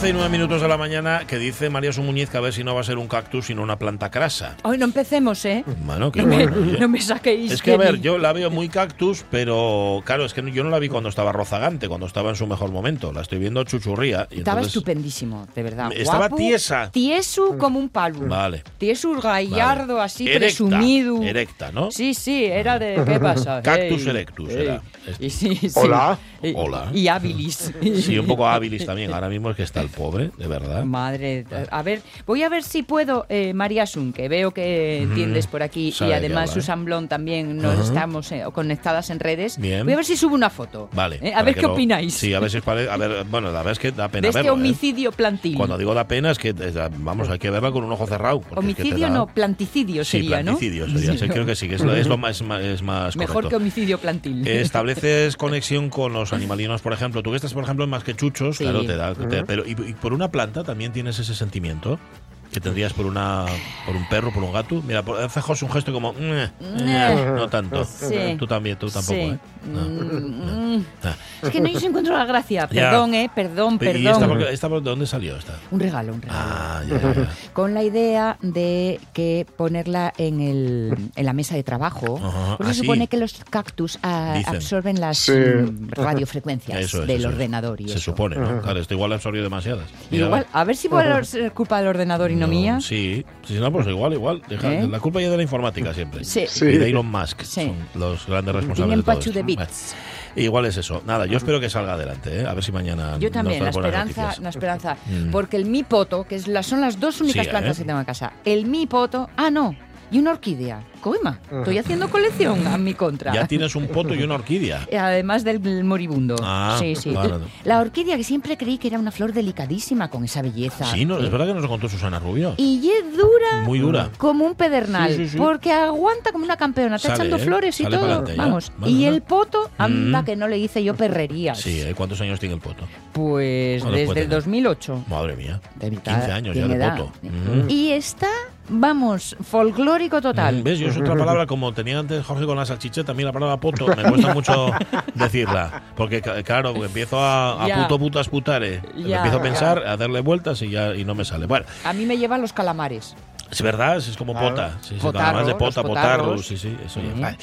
Las 12 y 9 minutos de la mañana que dice María Sumuñiz que a ver si no va a ser un cactus sino una planta crasa. Hoy no empecemos, ¿eh? Bueno, que No me, bueno, no me saquéis. Es que, a ver, ni- yo la veo muy cactus, pero claro, es que yo no la vi cuando estaba rozagante, cuando estaba en su mejor momento. La estoy viendo chuchurría. Y Estaba entonces- estupendísimo, de verdad. Estaba Guapo, tiesa. Tieso como un palo. Vale. Tieso gallardo, así Erecta, presumido. erecta, ¿no? Sí, sí, era de. ¿Qué pasa? Cactus Ey, erectus ey. era. Este. Y sí, sí. Hola. Y- Hola. Y hábilis. Sí, un poco hábilis también. Ahora mismo es que está el pobre, de verdad. Madre, a ver, voy a ver si puedo, eh, María Sun, que veo que entiendes por aquí, Sabe y de además ¿eh? Susan Blon también nos Ajá. estamos eh, conectadas en redes. Bien. Voy a ver si subo una foto. Vale. Eh, a para ver qué lo- opináis Sí, a ver si os parece. A ver, bueno, la verdad es que da pena de este verlo, homicidio plantil. Cuando digo da pena es que, vamos, hay que verla con un ojo cerrado. es que homicidio da- no, planticidio Sí, sería, ¿no? planticidio sería. Sí, creo que sí, que es lo, es lo más, es es Mejor correcto. que homicidio plantil. Estableces conexión con los animalinos, por ejemplo. Tú que estás, por ejemplo, en más que chuchos, Sí. claro, te da. te- pero y, y por una planta también tienes ese sentimiento que tendrías por una por un perro, por un gato. Mira, por, hace José un gesto como "Ñe, ñe", no tanto. Sí. Tú también, tú tampoco, Sí. ¿eh? No. Mm, mm. Ah. Es que no se encuentra la gracia. Ya. Perdón, eh, perdón, ¿Y esta, perdón. por qué- esta por dónde salió esta? Un regalo, un regalo. Ah, ya, ya, ya. con la idea de que ponerla en, el, en la mesa de trabajo, Ajá, porque ah, se sí. supone que los cactus ah, Dicen. absorben las Sí. mm, radiofrecuencias Eso es, del eso es. ordenador y Se eso. supone, ¿no? Claro, esto igual absorbió demasiadas. Y Mira, igual, a ver si puede ser culpa del ordenador y no, mía. Sí, si no, pues igual, igual. Deja- ¿Eh? La culpa ya de la informática siempre. Sí. Sí. Y de Elon Musk. Sí. Son los grandes responsables Tienen de de bits. Bueno, igual es eso. Nada, yo espero que salga adelante, ¿eh? A ver si mañana. Yo nos también, la trae buenas esperanza, la esperanza. Mm. Porque el mi poto, que es la- son las dos únicas Sí, plantas ¿eh? que tengo en casa, el mi poto, ah, no, y una orquídea. Coima, estoy haciendo colección a mi contra. Ya tienes un poto y una orquídea. Además del moribundo. Ah, sí, sí. vale. La orquídea que siempre creí que era una flor delicadísima con esa belleza. Sí, no, Eh, es verdad que nos lo contó Susana Rubio. Y es dura Muy dura. como un pedernal. Sí, sí, sí. Porque aguanta como una campeona. Está Sale, echando ¿eh? flores y todo. Vamos. Vale, y el poto, anda Mm. que no le hice yo perrerías. Sí, ¿eh? ¿cuántos años tiene el poto? Pues ¿Cuántos puede desde el tener? 2008. Madre mía. De mitad, 15 años ya de edad. poto. Mm. Y está, vamos, folclórico total. Mm, ¿Ves? Yo es otra palabra, como tenía antes Jorge con la salchicha, también la palabra poto, me cuesta mucho decirla. Porque, claro, empiezo a, a Ya. puto putas putare. Ya. empiezo a pensar, a darle vueltas y ya y no me sale. Bueno, A mí me llevan los calamares. Es verdad, es como Claro. pota. Sí, sí, Potarro, además de pota, potarro. Sí, sí, eso ya. Sí. Vale.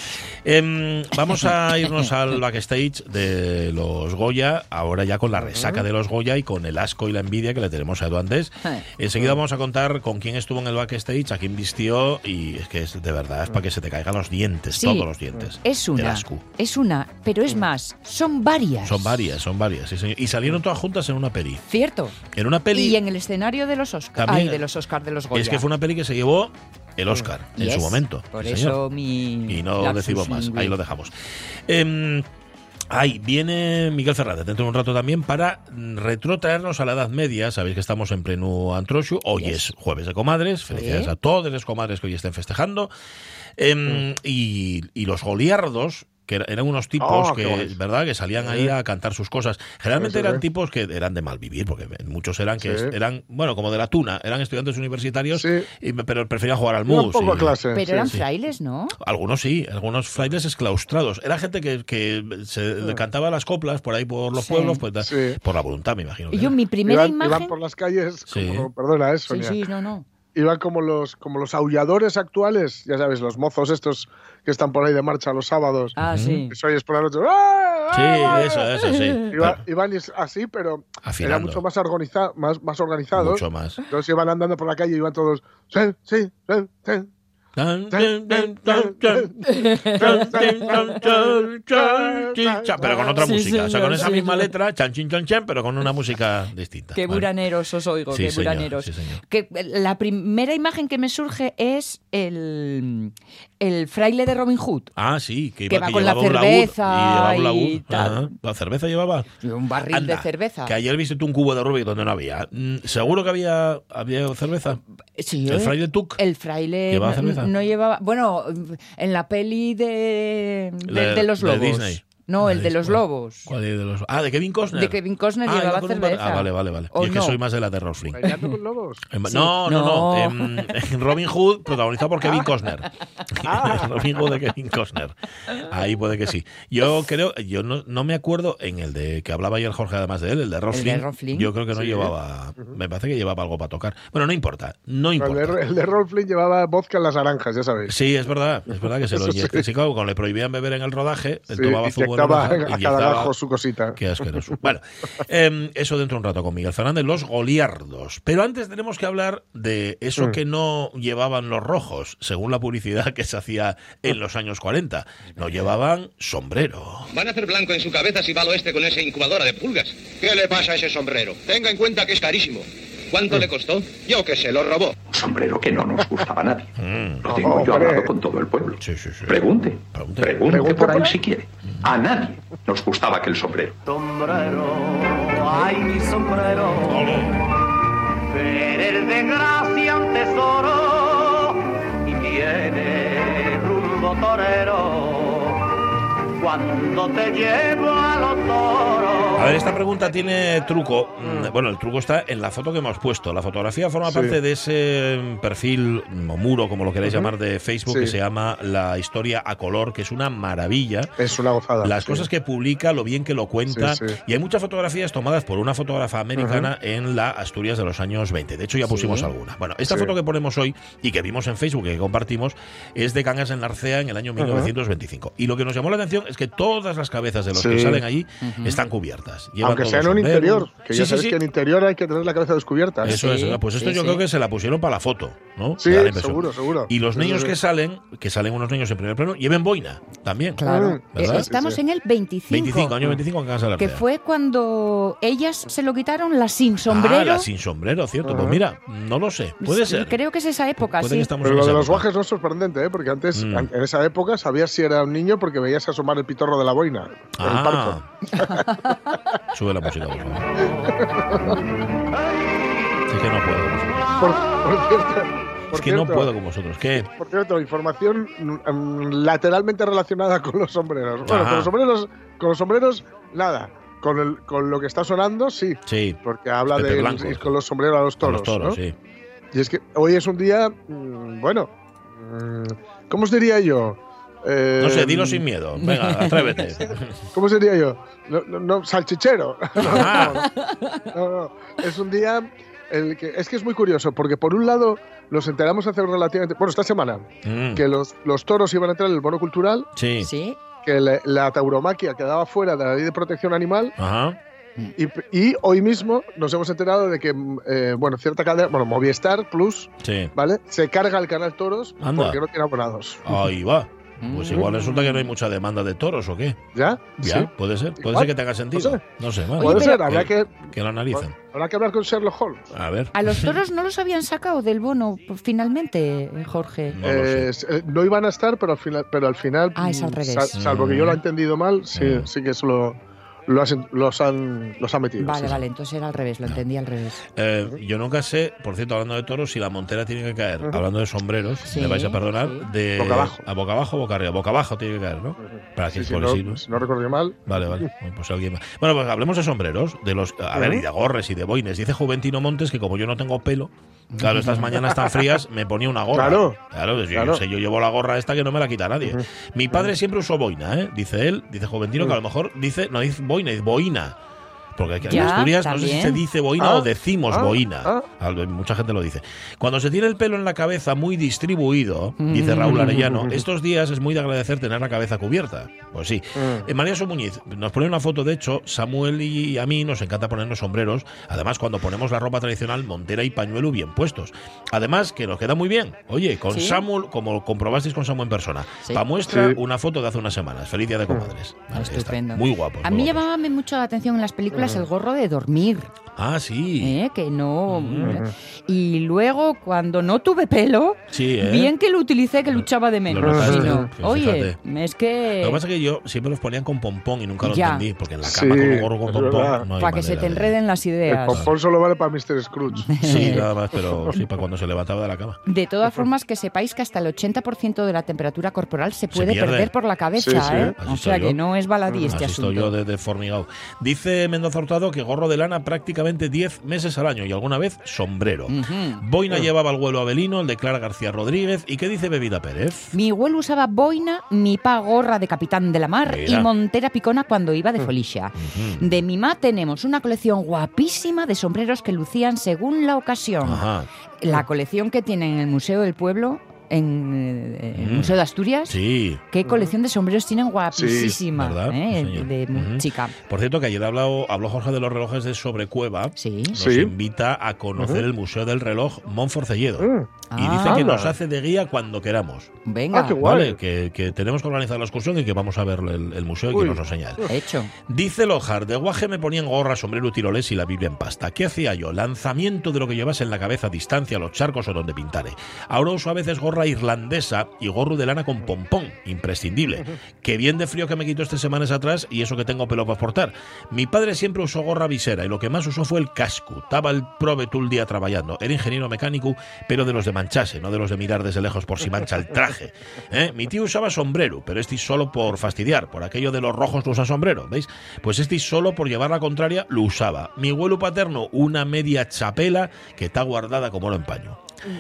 Em, vamos a irnos al backstage de los Goya, ahora ya con la resaca de los Goya y con el asco y la envidia que le tenemos a Edu Andés. Enseguida vamos a contar con quién estuvo en el backstage, a quién vistió y es que es de verdad, es para que se te caigan los dientes, Sí. todos los dientes. Es una. Es una, pero es más, son varias. Son varias, son varias, sí, señor. Y salieron todas juntas en una peli. Cierto. En una peli Y en el escenario de los Oscars. Ay, de los Oscars de los Goya. es que fue una peli que se llevó el Oscar en Yes. su momento. Por eso señor. mi. Y no decimos más, ahí lo dejamos. Em, Ahí viene Miguel Fernández dentro de un rato también para mm, retrotraernos a la Edad Media. Sabéis que estamos en pleno Antroshu. Hoy Yes. es jueves de comadres. Felicidades Sí. a todas las comadres que hoy estén festejando. Em, y, y los goliardos, que era- eran unos tipos Oh, que. ¿verdad? que salían ahí a cantar sus cosas. Generalmente Sí, sí, eran tipos que eran de mal vivir, porque muchos eran que Sí. eran, bueno, como de la tuna, eran estudiantes universitarios, Sí. y- pero preferían jugar al mus. poco a y- clase. Pero sí, eran sí. frailes, ¿no? algunos sí, algunos frailes exclaustrados. Era gente que, que se le cantaba las coplas por ahí por los Sí. pueblos, pues por la voluntad, me imagino. que yo, era. mi primera Iban, iban iban por las calles, Sí. como, perdona, ¿eh, Sí, sí, no, no. Iban como los, como los aulladores actuales, ya sabes, los mozos estos que están por ahí de marcha los sábados. Ah, sí. Que oyes por la noche. ¡ah! Sí, ¡ah! eso, eso, sí. Iba- iban así, pero era Afinando. mucho más, organiza- más, más organizados. Mucho más. Entonces iban andando por la calle y iban todos. Sí, sí, sí, sí. Pero con otra Sí, música. O sea, con esa sí, misma señor. letra, chan, chin, chan, chan, pero con una música distinta. Qué Vale. buraneros os oigo, Sí, qué señor, buraneros. sí, señor. Que la primera imagen que me surge es el, el fraile de Robin Hood. Ah, sí, que, va que con la llevaba un laúd, cerveza y y tal. ¿La cerveza llevaba? Un barril Anda, de cerveza. Que ayer viste tú un cubo de Rubik donde no había. Mm, ¿Seguro que había, había cerveza? Sí, ¿El ¿eh? fraile Tuc? El fraile ¿Llevaba cerveza? No llevaba. Bueno, en la peli de, de, los de lobos. Disney. No, el de los lobos. ¿Cuál es de los? Ah, de Kevin Costner. De Kevin Costner Ah, llevaba bar- cerveza. Ah, vale, vale, vale. ¿O Yo es que no? soy más de la de Rolf Flynn. ¿Bailando con lobos? En- No, no, no. No. En, en Robin Hood, protagonizado por Kevin Costner. Robin Hood de Kevin Costner. Ahí puede que sí. Yo creo, yo no, no me acuerdo en el de que hablaba ayer Jorge además de él, el de Rolf El de Flynn. Rolf Flynn. Yo creo que no Sí. llevaba, me parece que llevaba algo para tocar. Bueno, no importa, no El importa. de, el de Rolf Flynn llevaba vodka en las naranjas, ya sabéis. Sí, es verdad, es verdad que se lo sí. Sí, claro, cuando le prohibían beber en el rodaje, él Sí, tomaba zumo de inyectaba naranja, a cada inyectaba- gajo su cosita. Qué asqueroso. Bueno, em, eso dentro de un rato con Miguel Fernández, los goliardos. Pero antes tenemos que hablar de eso Mm. que no llevaban los rojos, según la publicidad que se hacía en los años 40. No llevaban sombrero. Van a hacer blanco en su cabeza si va al oeste con esa incubadora de pulgas. ¿Qué le pasa a ese sombrero? Tenga en cuenta que es carísimo. ¿Cuánto le costó? Yo que sé, lo robó. sombrero que no nos gustaba a nadie. Mm, Lo tengo yo hablado con todo el pueblo. Sí, sí, sí. Pregunte, Pregunte. pregunte, Pregunte por ahí por ahí. si quiere. A nadie nos gustaba aquel sombrero. sombrero, ay mi sombrero, eres de gracia un tesoro y tiene rumbo torero cuando te llevo a los toros. A ver, esta pregunta tiene truco. Mm, Bueno, el truco está en la foto que hemos puesto. La fotografía forma Sí. parte de ese perfil o muro, como lo queréis llamar, de Facebook Sí. que se llama La Historia a Color, que es una maravilla. Es una gozada. Las sí. cosas que publica, lo bien que lo cuenta. Y hay muchas fotografías tomadas por una fotógrafa americana en la Asturias de los años 20. De hecho, ya pusimos alguna. Bueno, esta foto que ponemos hoy y que vimos en Facebook y que compartimos es de Cangas en Narcea en el año 1925. Y lo que nos llamó la atención es que todas las cabezas de los que salen allí están cubiertas. Aunque sea en un interior, que Sí, ya sí, sabes sí. que en interior hay que tener la cabeza descubierta. Eso Sí, es, pues esto sí, yo sí. creo que se la pusieron para la foto, ¿no? Sí, seguro, seguro. Y los Sí, niños que salen, que salen unos niños en primer plano, lleven boina también. Claro. Mm, ¿verdad? Eh, Estamos Sí, sí. en el 25. 25, año 25 en Casa de la Que fue cuando ellas se lo quitaron, la sin sombrero. Ah, la sin sombrero, cierto. Pues mira, no lo sé. Puede Sí, ser. Creo que es esa época, sí. Pero en lo de los guajes no es sorprendente, ¿eh? porque antes, Mm. en esa época, sabías si era un niño porque veías asomar el pitorro de la boina. por el parco. Ah. Sube la música, por favor. Es que no puedo por cierto, por Es que no puedo con vosotros. ¿Qué? Por cierto, información mm, lateralmente relacionada con los sombreros. Bueno, Ajá. con los sombreros, con los sombreros, nada. Con, el, con lo que está sonando, sí. Sí. Porque habla Pepe de Blanco. ir con los sombreros a los Con toros. los toros, ¿no? sí. Y es que hoy es un día, mm, bueno, mm, ¿cómo os diría yo? Eh, No sé, dilo sin miedo. Venga, atrévete. ¿Cómo sería yo? No, no, no, salchichero. No, Ah. no, no. Es un día. El que, es que es muy curioso, porque por un lado nos enteramos hace relativamente. Bueno, esta semana, Mm, que los, los toros iban a entrar en el bono cultural, Sí. Sí. que la, la tauromaquia quedaba fuera de la ley de protección animal, Ajá. y, y hoy mismo nos hemos enterado de que, eh, bueno, cierta cadena, bueno, Movistar Plus, Sí. ¿vale? Se carga el canal Toros Anda. porque no tiene abonados. Ahí va. Pues Mm. igual resulta que no hay mucha demanda de toros o qué. ¿Ya? Ya, Sí. puede ser. Puede Igual. ser que tenga sentido. sé. No sé. bueno, Puede Oye, ser, habrá que, que lo analicen. habrá que hablar con Sherlock Holmes. A ver. A los toros no los habían sacado del bono pues, finalmente, eh, Jorge. No lo sé. Eh, eh, no iban a estar, pero al final, pero al final Ah, es al mm, revés. sal- salvo que yo lo he Mm. entendido mal, sí, Mm. sí que eso lo, lo has- los, han, los han metido. Vale, sí, sí. vale, entonces era al revés, lo entendí al revés. Eh, yo nunca sé, por cierto, hablando de toros, si la montera tiene que caer, hablando de sombreros, Sí, me vais a perdonar, sí. de Boca abajo. a boca abajo o boca arriba. Boca abajo tiene que caer, ¿no? Para que Sí, sí, porque no, sí, ¿no? si no recuerdo yo mal. Vale, vale. Bueno, Pues alguien más. Bueno, pues hablemos de sombreros, de los, a ver, y de gorres y de boines. Dice Juventino Montes que como yo no tengo pelo, claro, estas mañanas tan frías me ponía una gorra. Claro. Claro, pues yo, Claro. yo sé, yo llevo la gorra esta que no me la quita nadie. Mi padre siempre usó boina, ¿eh? Dice él, dice Juventino, que a lo mejor dice, no dice boina, dice boina. Porque aquí en Asturias no sé si se dice boina Ah, o decimos ah, boina. ah. Mucha gente lo dice. Cuando se tiene el pelo en la cabeza muy distribuido, dice Mm. Raúl Arellano, estos días es muy de agradecer tener la cabeza cubierta. Pues sí. Mm. Eh, María Somuñiz nos pone una foto, de hecho, Samuel y a mí nos encanta ponernos sombreros, además cuando ponemos la ropa tradicional, montera y pañuelo bien puestos. Además, que nos queda muy bien. Oye, con Sí. Samuel, como comprobasteis con Samuel en persona, Sí. pa' muestra Sí. una foto de hace unas semanas. Feliz día de comadres. Ahí está. Estupendo. Muy guapo. A mí llamaba mucho la atención en las películas el gorro de dormir, Ah, sí. ¿eh? que no... Y luego, cuando no tuve pelo, Sí, ¿eh? bien que lo utilicé, que luchaba de menos. notaste, Sí, no. pues Oye, fíjate. es que... Lo que pasa es que yo siempre los ponían con pompón y nunca lo Ya. entendí, porque en la Sí, cama con un gorro con pompón no para que se te de- enreden las El ideas. pompón solo vale para Mr. Scrooge. Sí, nada más, pero sí, para cuando se levantaba de la cama. De todas formas, que sepáis que hasta el 80% de la temperatura corporal se puede pierde. perder por la cabeza, Sí, sí. ¿eh? Así O sea estoy que yo. no es baladí este Así estoy asunto. yo de, de formigado. Dice Mendoza Hurtado que gorro de lana prácticamente 10 meses al año y alguna vez sombrero. Boina llevaba el vuelo Abelino, el de Clara García Rodríguez. ¿Y qué dice Bebida Pérez? Mi abuelo usaba boina, mi pa gorra de capitán de la mar Mira. y montera picona cuando iba de folisha. De mi ma tenemos una colección guapísima de sombreros que lucían según la ocasión. Ajá. La colección que tiene en el Museo del Pueblo, en eh, el Mm. Museo de Asturias. Sí. ¿Qué colección de sombreros tienen guapísima? ¿verdad? ¿eh? Sí, de Ujú. chica. Por cierto, que ayer habló, habló Jorge de los relojes de Sobrecueva. Sí. Nos Sí. invita a conocer el Museo del Reloj Monforcelledo. Mm. Y dice Ah. que Anda. nos hace de guía cuando queramos. Venga, Ah, qué guay. Vale, que, que tenemos que organizar la excursión y que vamos a ver el, el museo y que nos lo enseña él. hecho. Dice Lojar, de guaje me ponían gorra, sombrero, tiroles y la Biblia en pasta. ¿Qué hacía yo? Lanzamiento de lo que llevas en la cabeza a distancia, los charcos o donde pintare. Ahora uso a veces gorra irlandesa y gorro de lana con pompón, imprescindible. Qué bien de frío que me quitó estas semanas atrás y eso que tengo pelo para portar. Mi padre siempre usó gorra visera y lo que más usó fue el casco. Estaba el prove todo el día trabajando. Era ingeniero mecánico, pero de los de mancharse, no de los de mirar desde lejos por si mancha el traje. ¿Eh? Mi tío usaba sombrero, pero este solo por fastidiar, por aquello de los rojos no usa sombrero, ¿veis? Pues este solo por llevar la contraria lo usaba. Mi abuelo paterno, una media chapela que está guardada como oro en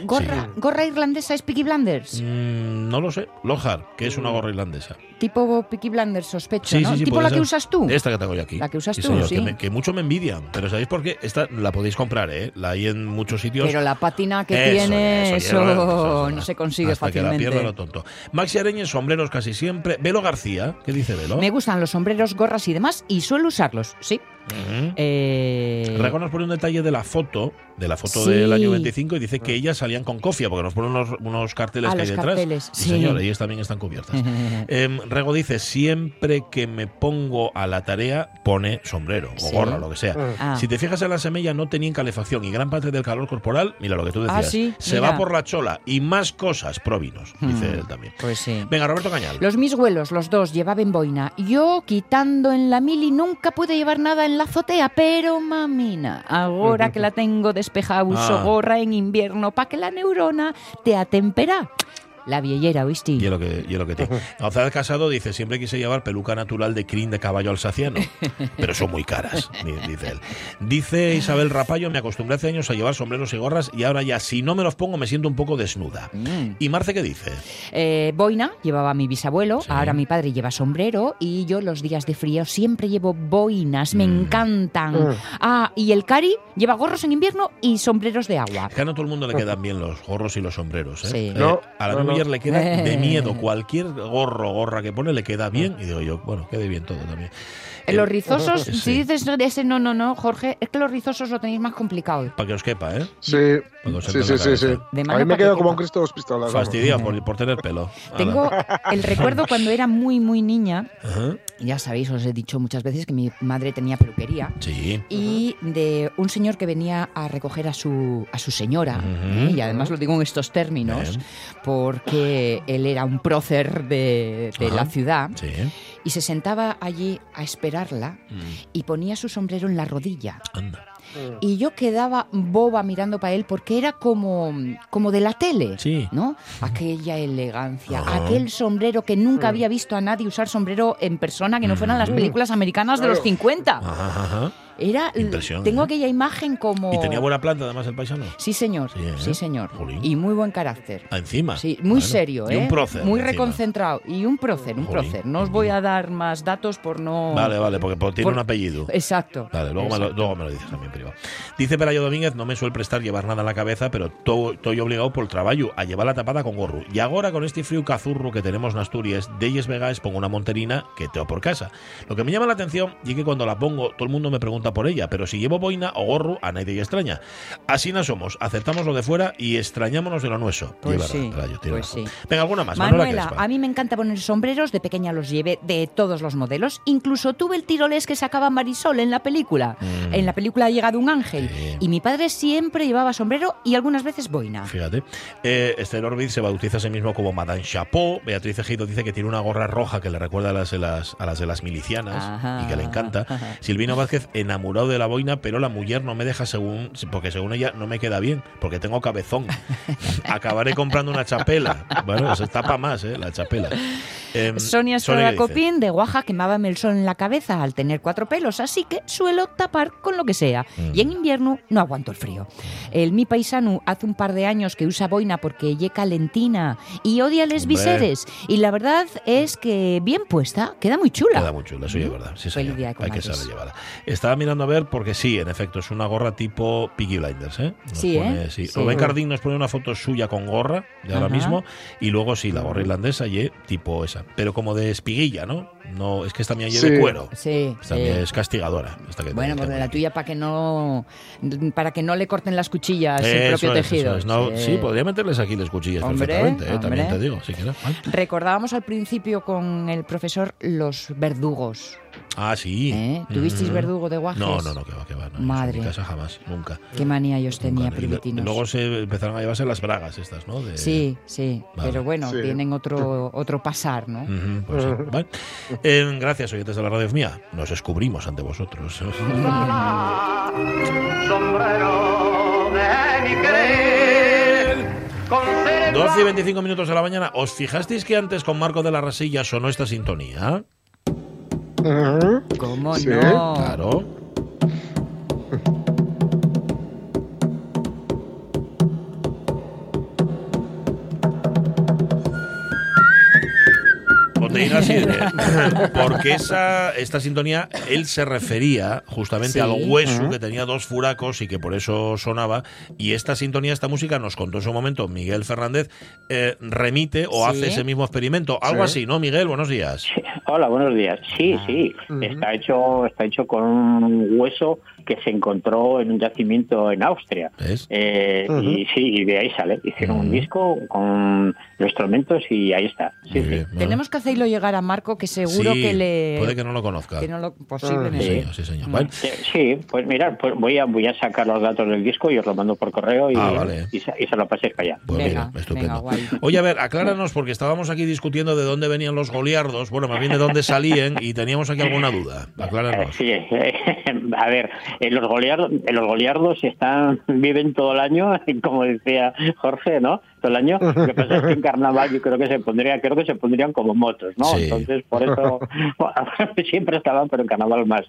Gorra, gorra irlandesa es Peaky Blinders. Mm, no lo sé. Lojar, que es una gorra irlandesa. Tipo Peaky Blinders, sospecho, Sí, ¿no? sí, tipo puede la que usas tú. Esta que tengo yo aquí. La que usas tú, señor, sí. Que, me- que mucho me envidian. Pero ¿sabéis por qué? Esta la podéis comprar, ¿eh? La hay en muchos sitios. Pero la pátina que Eso, tiene, eso, eso, lleva- eso, no se consigue hasta fácilmente. que la pierda lo tonto. Maxi Areñez, sombreros casi siempre. Velo García, ¿qué dice Velo? Me gustan los sombreros, gorras y demás y suelo usarlos, sí. Ujú. Eh, Rego nos pone un detalle de la foto, de la foto Sí. del año 25, y dice que ellas salían con cofia, porque nos pone unos, unos carteles Ah, que hay detrás. carteles, Sí, sí. señor, ellas también están cubiertas. Em, Rego dice, siempre que me pongo a la tarea, pone sombrero o Sí. gorra, lo que sea. Ah. Si te fijas en la semilla, no tenían calefacción y gran parte del calor corporal, mira lo que tú decías, Ah, sí, se mira. va por la chola y más cosas provinos, dice Hmm. él también. Pues sí. Venga, Roberto Cañal. Los mis abuelos, los dos, llevaban boina. Yo, quitando en la mili, nunca pude llevar nada en la azotea, pero mamina, ahora que la tengo despejada, uso Ah. gorra en invierno para que la neurona te atempera. La viellera, ¿oíste? Y es lo que, y es lo que tiene. González Casado dice, siempre quise llevar peluca natural de crin de caballo alsaciano, pero son muy caras, di- dice él. Dice Isabel Rapallo, me acostumbré hace años a llevar sombreros y gorras y ahora ya si no me los pongo me siento un poco desnuda. Mm. ¿Y Marce qué dice? Eh, boina llevaba mi bisabuelo, Sí. ahora mi padre lleva sombrero y yo los días de frío siempre llevo boinas, me Mm. encantan. Mm. Ah, y el cari lleva gorros en invierno y sombreros de agua. Es que a no todo el mundo le quedan bien los gorros y los sombreros. ¿eh? Sí. Eh, No, a la no, le queda de miedo. Cualquier gorro gorra que pone le queda bien. Y digo yo, bueno, quede bien todo también. Eh, Eh, Los rizosos, sí. si dices de ese no, no, no, Jorge, es que los rizosos lo tenéis más complicado. Para que os quepa, ¿eh? Sí, Cuando se sí, sí, sí, sí. A mí me pa' queda que como un. Cristo dos pistolas. vamos. Fastidia por, por tener pelo. Tengo el recuerdo cuando era muy, muy niña, Ajá. ya sabéis, os he dicho muchas veces que mi madre tenía peluquería. Sí. Y de un señor que venía a recoger a su, a su señora. ¿eh? y además lo digo en estos términos, Bien. porque él era un prócer de, de la ciudad, Sí. Y se sentaba allí a esperarla Mm, y ponía su sombrero en la rodilla. Anda. Y yo quedaba boba mirando para él porque era como, como de la tele, Sí. ¿no? Aquella elegancia, Ajá. aquel sombrero que nunca había visto a nadie usar sombrero en persona que no fueran las películas americanas de los Claro. 50. Ajá, ajá. Era, tengo ¿eh? aquella imagen como... ¿Y tenía buena planta además el paisano? Sí, señor. Sí, ¿eh? Sí, señor. Jolín. Y muy buen carácter. Ah, encima. Sí, muy Bueno, serio, y ¿eh? un prócer Muy encima. reconcentrado. Y un prócer, un Jolín. prócer. No os voy a dar más datos por no... Vale, vale, porque por- tiene Por- un apellido. Exacto. Vale, luego me, lo, exacto. luego me lo dices también privado. Dice Pelayo Domínguez, no me suele prestar llevar nada en la cabeza, pero estoy obligado por el trabajo a llevar la tapada con gorro. Y ahora con este frío cazurro que tenemos en Asturias, de ellas vegas pongo una monterina que teo por casa. Lo que me llama la atención y que cuando la pongo todo el mundo me pregunta por ella, pero si llevo boina o gorro a nadie le extraña. Así no somos, aceptamos lo de fuera y extrañámonos de lo nuestro. Pues Lleva sí, tiene pues sí. Venga, alguna más. Manuela, Manuela, a mí me encanta poner sombreros, de pequeña los llevé de todos los modelos, incluso tuve el tirolés que sacaba Marisol en la película. Mm. En la película Ha llegado un ángel. Sí. Y mi padre siempre llevaba sombrero y algunas veces boina. Fíjate. Eh, Esther Orbiz se bautiza a sí mismo como Madame Chapeau. Beatriz Ejido dice que tiene una gorra roja que le recuerda a las de las, a las, de las milicianas Ajá. y que le encanta. Ajá. Silvino Vázquez, enamorado de la boina, pero la mujer no me deja según. Porque según ella no me queda bien, porque tengo cabezón. Acabaré comprando una chapela. Bueno, está para más, ¿eh? La chapela. Em, Sonia ¿qué dice? Stradacopín de Oaxaca quemábame el sol en la cabeza al tener cuatro pelos, así que suelo tapar con lo que sea. Mm. Y en invierno no aguanto el frío. El mi paisano hace un par de años que usa boina porque ye calentina y odia les Hombre. viseres. Y la verdad es que bien puesta, queda muy chula. Queda muy chula, eso ya es verdad. Sí, señor. Hay que saber llevarla. Estaba mirando a ver porque sí, en efecto, es una gorra tipo Piggy Blinders, ¿eh? Nos Sí, pone- ¿eh? sí. Sí. Rubén Cardín nos pone una foto suya con gorra de ahora Ajá. mismo y luego sí, la gorra irlandesa y tipo esa. Pero como de espiguilla, ¿no? No, es que esta mía lleve Sí. cuero. Sí, Esta sí. mía es castigadora. esta que Bueno, pues la tuya para que no para que no le corten las cuchillas el Eso propio es, eso tejido. es. No, sí. podría meterles aquí las cuchillas Hombre, perfectamente, ¿eh? también te digo, si. Recordábamos al principio con el profesor los verdugos. Ah, sí. ¿eh? ¿Tuvisteis Mm. verdugo de guajes? No, no, no, que va, que va. No, Madre. En mi casa jamás, nunca. Qué manía yo os tenía, Nunca. Primitinos. Luego se empezaron a llevarse las bragas estas, ¿no? De- Sí, sí, Vale. pero bueno, Sí. tienen otro otro pasar, ¿no? Pues sí. Vale. Eh, gracias, oyentes de la radio mía. Nos descubrimos ante vosotros. Sombrero de mi querer. Conserva 12 y 25 minutos de la mañana. ¿Os fijasteis que antes con Marco de la Rasilla sonó esta sintonía? ¿Cómo Sí. no? Claro. Proteína. Porque esa, esta sintonía, él se refería justamente Sí. al hueso que tenía dos furacos y que por eso sonaba. Y esta sintonía, esta música, nos contó en su momento Miguel Fernández, eh, remite o Sí. hace ese mismo experimento. Algo Sí. así, ¿no, Miguel? Buenos días. Hola, buenos días. Sí, Ah. sí, está hecho está hecho con un hueso que se encontró en un yacimiento en Austria. Eh. Y sí, y de ahí sale. Hicieron un Ujú. disco con los instrumentos y ahí está. Sí, sí. bien. Tenemos que hacerlo llegar a Marco, que seguro Sí, que le Puede que no lo conozca. que no lo Sí, posiblemente. señor, sí, señor. Mm. Vale. Eh, Sí, pues mira, pues voy a voy a sacar los datos del disco y os lo mando por correo y, Ah, vale. y, se, y se lo paséis para allá. Pues Venga, mira, estupendo. venga. Oye, a ver, acláranos, porque estábamos aquí discutiendo de dónde venían los goliardos, bueno, más bien de dónde salían, y teníamos aquí alguna duda. Eh, Acláranos. Sí, a ver, eh, los goliardos, eh, los goliardos están, viven todo el año, como decía Jorge, ¿no? Todo el año. Lo que pasa es que en carnaval yo creo que se pondría, creo que se pondrían como motos, ¿no? Sí. Entonces, por eso siempre estaban, pero en carnaval más.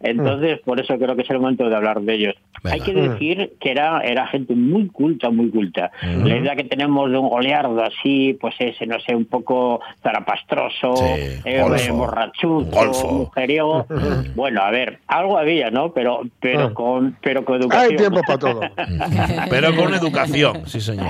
Entonces, por eso creo que es el momento de hablar de ellos. Venga. Hay que decir que era, era gente muy culta, muy culta. La idea que tenemos de un goliardo así, pues ese, no sé, un poco zarapastroso, Sí, eh, borrachuzo, mujeriego. Bueno, a ver, algo había, ¿no? Pero, pero Ah. con, pero con educación. Hay tiempo para todo. Pero con educación, sí, señor.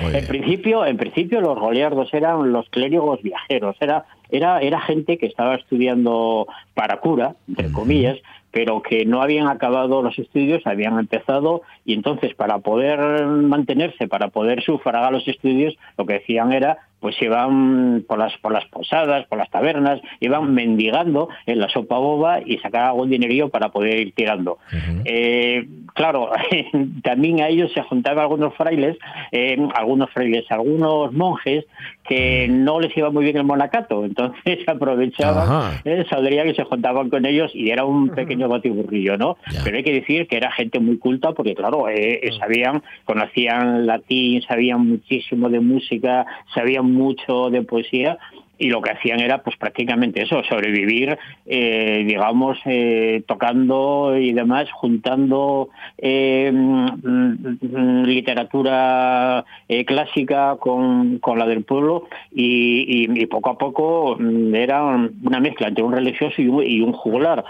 En principio, en principio los goliardos eran los clérigos viajeros, era, era, era gente que estaba estudiando para cura, entre comillas, pero que no habían acabado los estudios, habían empezado y entonces para poder mantenerse, para poder sufragar los estudios, lo que decían era pues iban por las por las posadas, por las tabernas, iban mendigando en la sopa boba y sacar algún dinerillo para poder ir tirando. Eh, claro, también a ellos se juntaban algunos frailes, eh, algunos frailes, algunos monjes que no les iba muy bien el monacato, entonces aprovechaban, eh, saldría que se juntaban con ellos y era un pequeño batiburrillo, ¿no? Pero hay que decir que era gente muy culta porque, claro, eh, eh, sabían, conocían latín, sabían muchísimo de música, sabían mucho de poesía y lo que hacían era pues prácticamente eso, sobrevivir, eh, digamos, eh, tocando y demás, juntando eh, mm, literatura eh, clásica con, con la del pueblo y, y- poco a poco mm, era una mezcla entre un religioso y un, y un juglar.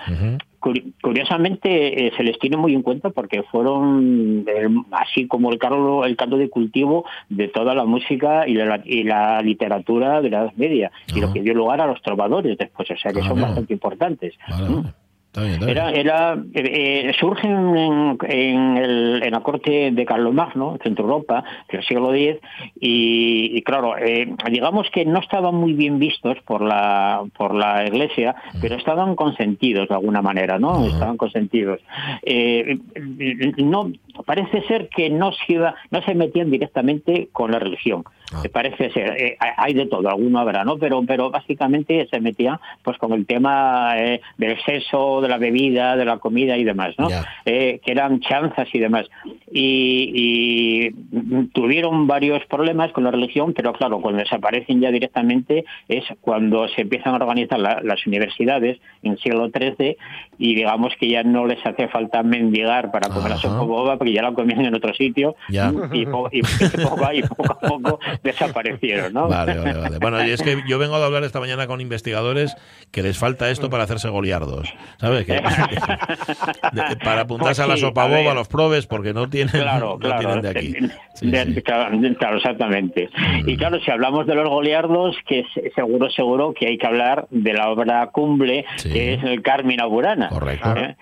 Curiosamente eh, se les tiene muy en cuenta porque fueron eh, así como el caldo, el caldo de cultivo de toda la música y la, y la literatura de la Edad Media y lo que dio lugar a los trovadores después, o sea que son bastante importantes. Vale, Mm. Está bien, está bien. Era, era, eh, eh, surgen en, en, el- en la corte de Carlomagno, en Centro Europa, del siglo X, y, y claro, eh, digamos que no estaban muy bien vistos por la, por la Iglesia, pero estaban consentidos de alguna manera, ¿no? Estaban consentidos. Eh, no, parece ser que no se, iba, no se metían directamente con la religión. Ah. Parece ser, eh, hay de todo, alguno habrá, ¿no? Pero, pero básicamente se metían pues con el tema eh, del sexo, de la bebida, de la comida y demás, ¿no? Eh, que eran chanzas y demás. Y, y tuvieron varios problemas con la religión, pero claro, cuando desaparecen ya directamente es cuando se empiezan a organizar la- las universidades en el siglo XIII y digamos que ya no les hace falta mendigar para comer Ajá. sopa boba porque ya la comían en otro sitio Ya. y, po- y poco, a- y poco a poco desaparecieron, ¿no? Vale, vale, vale. Bueno, y es que yo vengo de hablar esta mañana con investigadores que les falta esto para hacerse goliardos. ¿Sabes? Que- de- para apuntarse Pues a la sí, sopa a boba, a los probes, porque no tienen, Claro, no claro. tienen de aquí. Sí, De- sí. Claro, claro, exactamente. Y claro, si hablamos de los goliardos, que se- seguro, seguro que hay que hablar de la obra cumbre, que es el Carmina Burana. Correcto. ¿Eh?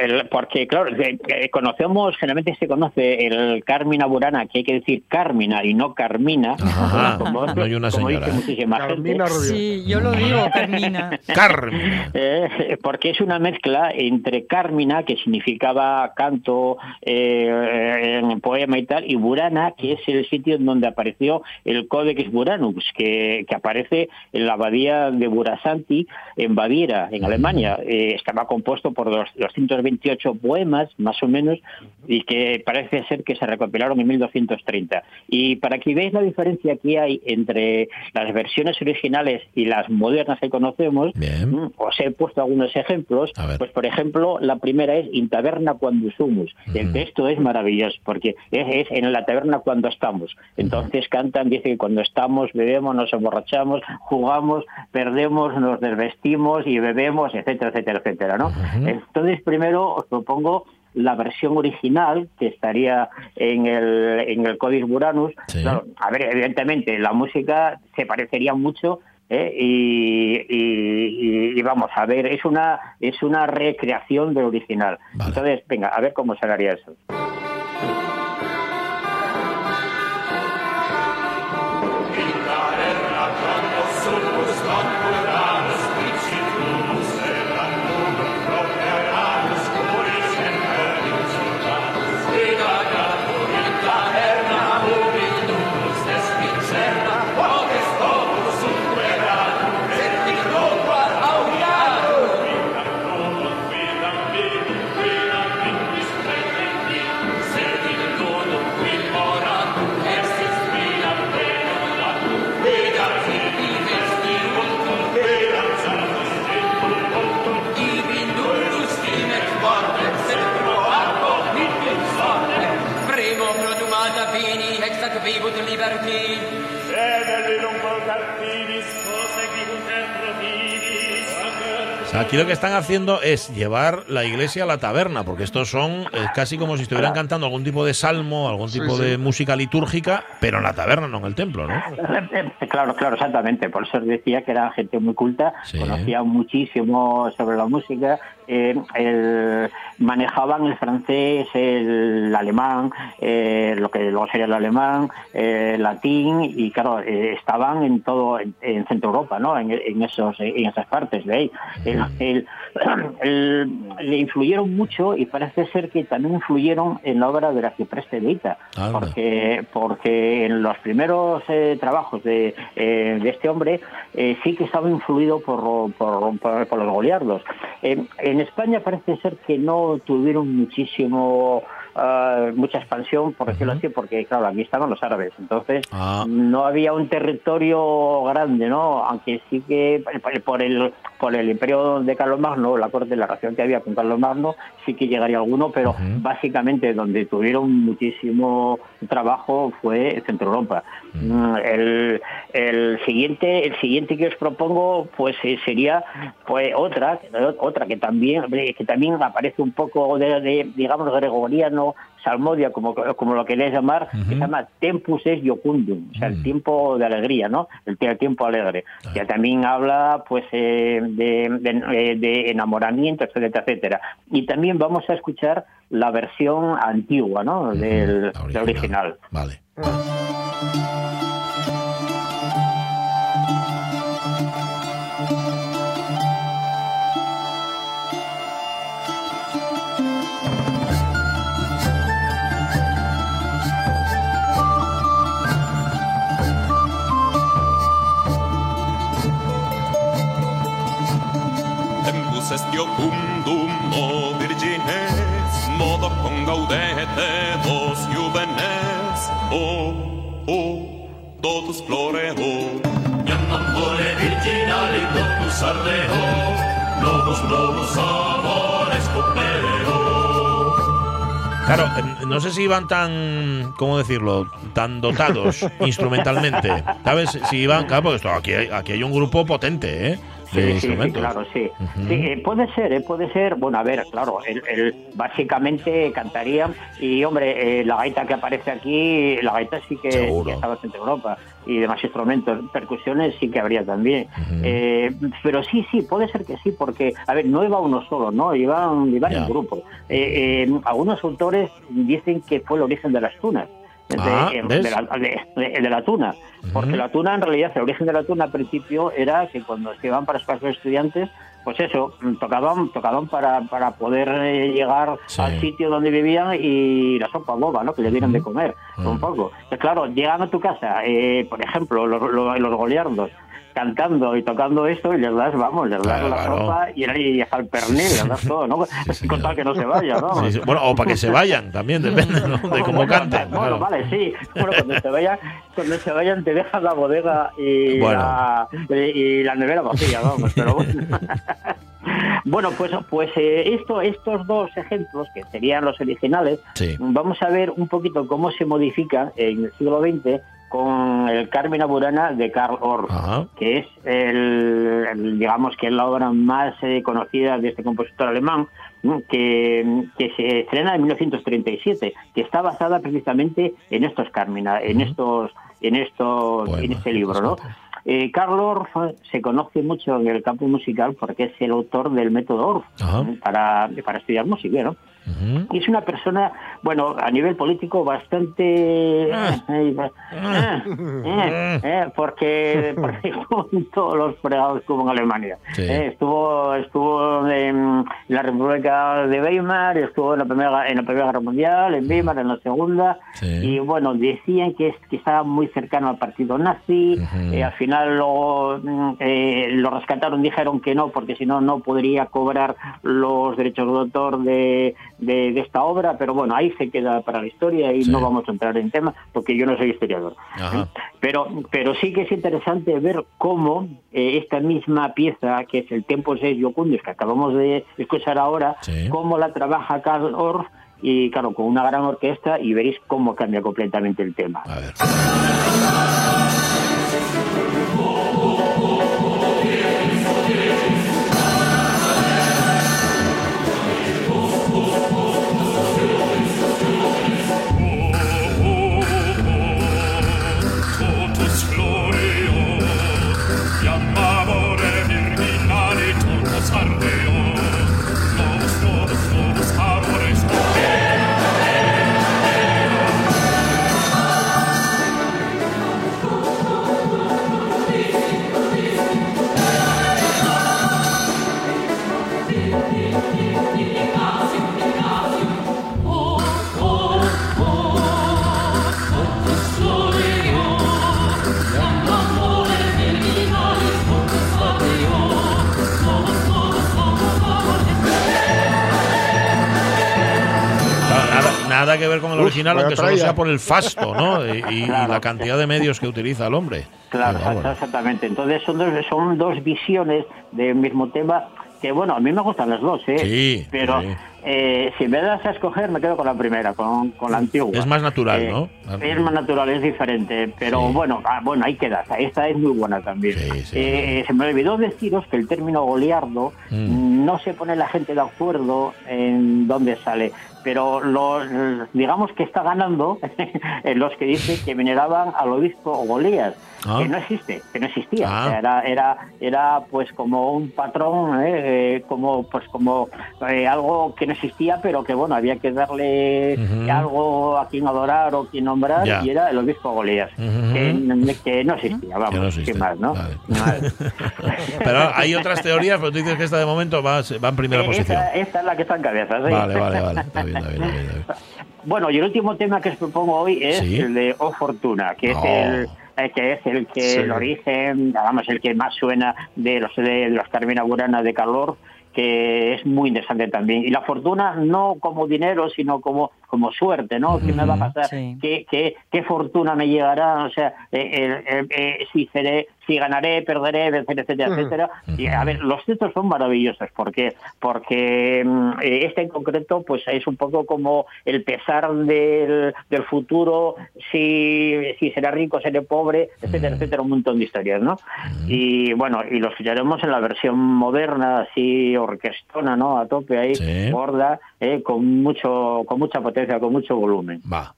Eh, Porque, claro, eh, eh, conocemos, generalmente se conoce el Carmina Burana, que hay que decir Carmina y no Carmina. Ajá, como, no hay una como señora, dice ¿eh? muchísima Carmina gente. Sí, yo lo digo, Carmina. Carmen. Eh, porque es una mezcla entre Carmina, que significaba canto, eh, en poema y tal, y Burana, que es el sitio en donde apareció el Codex Buranus, que, que aparece en la abadía de Burasanti, en Baviera, en Alemania. Eh, estaba compuesto por dos- 228 poemas, más o menos, y que parece ser que se recopilaron en 1230. Y para que veáis la diferencia que hay entre las versiones originales y las modernas que conocemos, Bien. Mm, Os he puesto algunos ejemplos. Pues, por ejemplo, la primera es In taberna cuando sumus. El texto es maravilloso porque es, es en la taberna cuando estamos. Entonces cantan, dice que cuando estamos, bebemos, nos emborrachamos, jugamos, perdemos, nos desvestimos y bebemos, etcétera, etcétera, etcétera, ¿no? Entonces, primero os propongo la versión original que estaría en el, en el Codex Buranus. Sí. Claro, a ver, evidentemente la música se parecería mucho ¿eh? y, y- y- vamos a ver, es una es una recreación del original. Vale. Entonces, venga, a ver cómo se haría eso. Aquí lo que están haciendo es llevar la iglesia a la taberna, porque estos son eh, casi como si estuvieran cantando algún tipo de salmo, algún tipo Sí, de música litúrgica, pero en la taberna, no en el templo, ¿no? Claro, claro, exactamente. Por eso decía que era gente muy culta, Sí. conocía muchísimo sobre la música, eh, el- manejaban el francés, el alemán, eh, lo que luego sería el alemán, eh, el latín, y claro, eh, estaban en todo, en, en Centro Europa, ¿no? En, en esos, en esas partes de ahí. El- el- el- le influyeron mucho y parece ser que también influyeron en la obra de la Cipreste de Ita, Anda. porque, porque en los primeros eh, trabajos de, eh, de este hombre eh, sí que estaba influido por, por, por- por los goliardos. En España parece ser que no tuvieron muchísimo ah, mucha expansión, por decirlo así, porque claro, aquí estaban los árabes, entonces Ah. no había un territorio grande, ¿no? Aunque sí que por- por el por el imperio de Carlos Magno, la corte, la relación que había con Carlos Magno, sí que llegaría alguno, pero básicamente donde tuvieron muchísimo trabajo fue Centro Europa. Mm, El, el siguiente el siguiente que os propongo pues eh, sería pues otra otra que también que también aparece un poco de, de, digamos gregoriano salmodia como como lo queréis llamar que se llama tempus es iocundum o sea el tiempo de alegría no el, el tiempo alegre. Que también habla pues eh, de, de- eh, de enamoramiento etcétera etcétera. Y también vamos a escuchar la versión antigua no del, del original. Vale. Tempus est iocundum, o virgines, modo con gaudete vos juvenes, o, o, totus floreo. Iam amore virginali totus ardeo, novus novus amores copero. Claro, no sé si iban tan, ¿cómo decirlo? Tan dotados instrumentalmente. ¿Sabes? Si iban, claro, porque esto, aquí, hay, aquí hay un grupo potente, ¿eh? De Sí, sí, sí, claro, sí. Eh, puede ser, eh, puede ser. Bueno, a ver, claro, él básicamente cantaría y, hombre, eh, la gaita que aparece aquí, la gaita sí que, que estaba en Europa y demás instrumentos, percusiones sí que habría también. Eh, pero sí, sí, puede ser que sí, porque, a ver, no iba uno solo, ¿no? Iban, iban en grupo. Eh, eh, algunos autores dicen que fue el origen de las tunas. De, de la, de- tuna, porque la tuna en realidad, el origen de la tuna al principio era que cuando se iban para espacios estudiantes, pues eso, mm, tocaban tocaban para, para poder eh, llegar Sí. al sitio donde vivían y la sopa boba, ¿no? Que le dieran de comer, un poco. Pues claro, llegan a tu casa, eh, por ejemplo, los, los, los goliardos, cantando y tocando esto y les das, vamos, les das Claro, la claro. sopa y, y hasta el pernil, les das todo, ¿no? Con tal que no se vaya, ¿no? Sí, sí. Bueno, o para que se vayan, también depende, ¿no? De cómo Bueno, canten. Bueno, claro. vale, sí. Bueno, cuando se vayan, cuando se vayan te dejan la bodega y, Bueno. la, y, y la nevera vacía, vamos, pero bueno. Bueno, pues, pues eh, esto, estos dos ejemplos, que serían los originales, Sí. vamos a ver un poquito cómo se modifica en el siglo XX con el Carmen Burana de Karl Orff, Ajá. que es el, el- digamos que es la obra más eh, conocida de este compositor alemán, que, que se estrena en 1937, que está basada precisamente en estos Carmina, en estos, en estos, en este libro, ¿no? Eh, Karl Orff se conoce mucho en el campo musical porque es el autor del método Orff Ajá. ¿eh? para, para estudiar música, ¿no? Y es una persona, bueno, a nivel político bastante... eh, eh, eh, eh, porque, porque estuvo en todos los fregados que hubo en Alemania. Sí. Eh, estuvo estuvo en la República de Weimar, estuvo en la Primera, en la primera Guerra Mundial, en Weimar, en la Segunda, Sí. y bueno, decían que, es, que estaba muy cercano al partido nazi, eh, al final lo, mm, eh, lo rescataron, dijeron que no, porque si no, no podría cobrar los derechos de autor de, de, de esta obra, pero bueno, ahí se queda para la historia y no vamos a entrar en tema, porque yo no soy historiador. Ajá. Pero, pero sí que es interesante ver cómo eh, esta misma pieza, que es el Tempo 6 Yocundis, que acabamos de escuchar ahora, Sí. cómo la trabaja Karl Orff, y claro, con una gran orquesta, y veréis cómo cambia completamente el tema. A ver. Ver con el Uf, original, aunque solo sea por el fasto, ¿no? Y, y Claro. la cantidad de medios que utiliza el hombre. Claro, exactamente. Entonces son dos, son dos visiones del mismo tema que, bueno, a mí me gustan las dos, ¿eh? Sí, Pero sí. eh, si me das a escoger, me quedo con la primera, con, con la antigua. Es más natural, Eh, ¿no? Es más natural, es diferente. Pero Sí. bueno, ah, bueno, ahí queda. Esta es muy buena también. Eh, se me olvidó deciros que el término goliardo Mm. no se pone la gente de acuerdo en dónde sale. Pero los, digamos que está ganando en los que dicen que veneraban al obispo Golías, Ah. que no existe, que no existía. Ah. O sea, era, era, era pues como un patrón, ¿eh? Eh, como pues como eh, algo que no existía, pero que bueno, había que darle algo a quien adorar o quien nombrar, Ya. y era el obispo Golías, que, que no existía, vamos, Que no existe. sin más, ¿no? Vale. Vale. Pero hay otras teorías, pero tú dices que esta de momento va, va en primera Eh, posición. Esta, esta es la que está en cabeza, ¿sí? Vale, vale, vale. Está bien, está bien, está bien, está bien. Bueno, y el último tema que os propongo hoy es Sí. el de O Fortuna, que Oh. es el eh, que es el que Sí. el origen, digamos, el que más suena de los de, los Carmina Burana de Calor, que es muy interesante también. Y la fortuna no como dinero, sino como como suerte, ¿no? ¿Qué me va a pasar? Sí. ¿Qué, qué, qué fortuna me llegará? O sea, eh, eh, eh, eh, si seré, si ganaré, perderé, etcétera, etcétera, etcétera. Y a ver, los textos son maravillosos porque porque mm, eh, este en concreto pues es un poco como el pesar del, del futuro, si, si será rico, seré pobre, etcétera, etcétera, un montón de historias, ¿no? Y bueno, y lo escucharemos en la versión moderna, así orquestona, ¿no? A tope ahí, Sí. gorda, eh, con mucho, con mucha potencia, con mucho volumen. Va.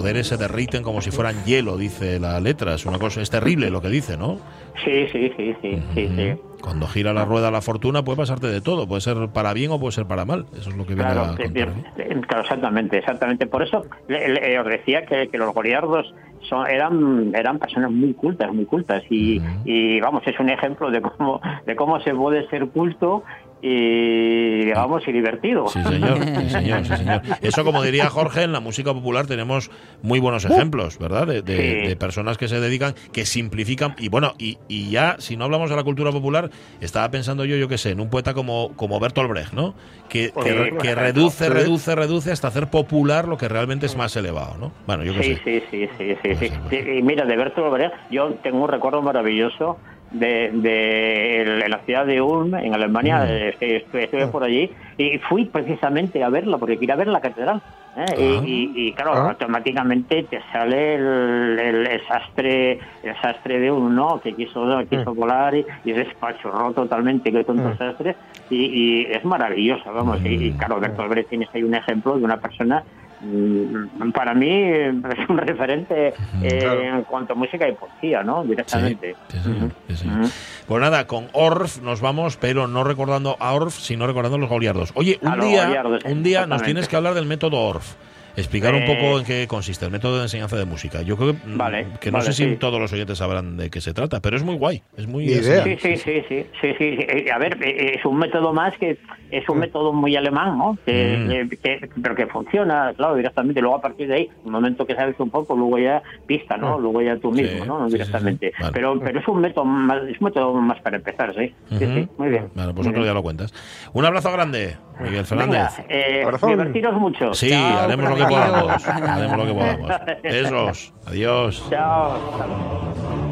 Poderes se derriten como si fueran hielo, dice la letra. Es una cosa, es terrible lo que dice, ¿no? Sí, sí, sí, sí, sí, sí. Cuando gira la rueda la fortuna puede pasarte de todo, puede ser para bien o puede ser para mal. Eso es lo que viene Claro, a contar. claro, exactamente, exactamente. Por eso le- le- os decía que, que los goliardos son, eran, eran personas muy cultas, muy cultas. Y, y, vamos, es un ejemplo de cómo, de cómo se puede ser culto y, digamos, y divertido. Sí, señor, sí, señor, sí, señor. Eso, como diría Jorge, en la música popular tenemos muy buenos ejemplos, ¿verdad? De, de- Sí. de personas que se dedican, que simplifican. Y bueno, y, y ya, si no hablamos de la cultura popular, estaba pensando yo, yo qué sé, en un poeta como, como Bertolt Brecht, ¿no? Que, que, re- que reduce, reduce, reduce hasta hacer popular lo que realmente es más elevado, ¿no? Bueno, yo qué Sí, sé. sí, sí, sí, sí, Sí, Y mira, de Bertolt Brecht, yo tengo un recuerdo maravilloso de, de la ciudad de Ulm, en Alemania, Mm. eh, estuve, por allí y fui precisamente a verla porque quería ver la catedral. ¿eh? Ah. Y, y- y, claro, Ah. automáticamente te sale el, el- el sastre el sastre de Ulm, ¿no? Que quiso, quiso volar y, y despachurró totalmente que tonto sastre y, y es maravilloso, vamos. Y, y, claro, Bertolt Brecht tienes ahí un ejemplo de una persona mm, para mí es un referente eh, Claro. en cuanto a música y poesía, ¿no? Directamente. Sí. Pues nada, con Orff nos vamos, pero no recordando a Orff, sino recordando a los goliardos. Oye, un día, un día nos tienes que hablar del método Orff. Explicar un Eh, poco en qué consiste el método de enseñanza de música. Yo creo que, mm, Vale, que no vale, sé si sí. todos los oyentes sabrán de qué se trata, pero es muy guay, es muy idea. Sí, sí, sí, sí, sí, sí, sí. Eh, A ver, eh, es un método más que es un método muy alemán, ¿no? Que, Mm. que- pero que funciona, claro, directamente. Luego a partir de ahí, el momento que sabes un poco, luego ya pista, ¿no? Luego ya tú Sí, mismo, ¿no? sí, sí, Directamente. sí. Vale. Pero, pero es un método más, es un método más para empezar, sí. Sí, Ujú. sí, muy bien. Bueno, pues otro día lo cuentas. Un abrazo grande, Miguel Fernández. Venga, eh, divertiros mucho. Sí, Chao, haremos lo que Francisco. podamos. Haremos lo que podamos. Besos. Adiós. Chao.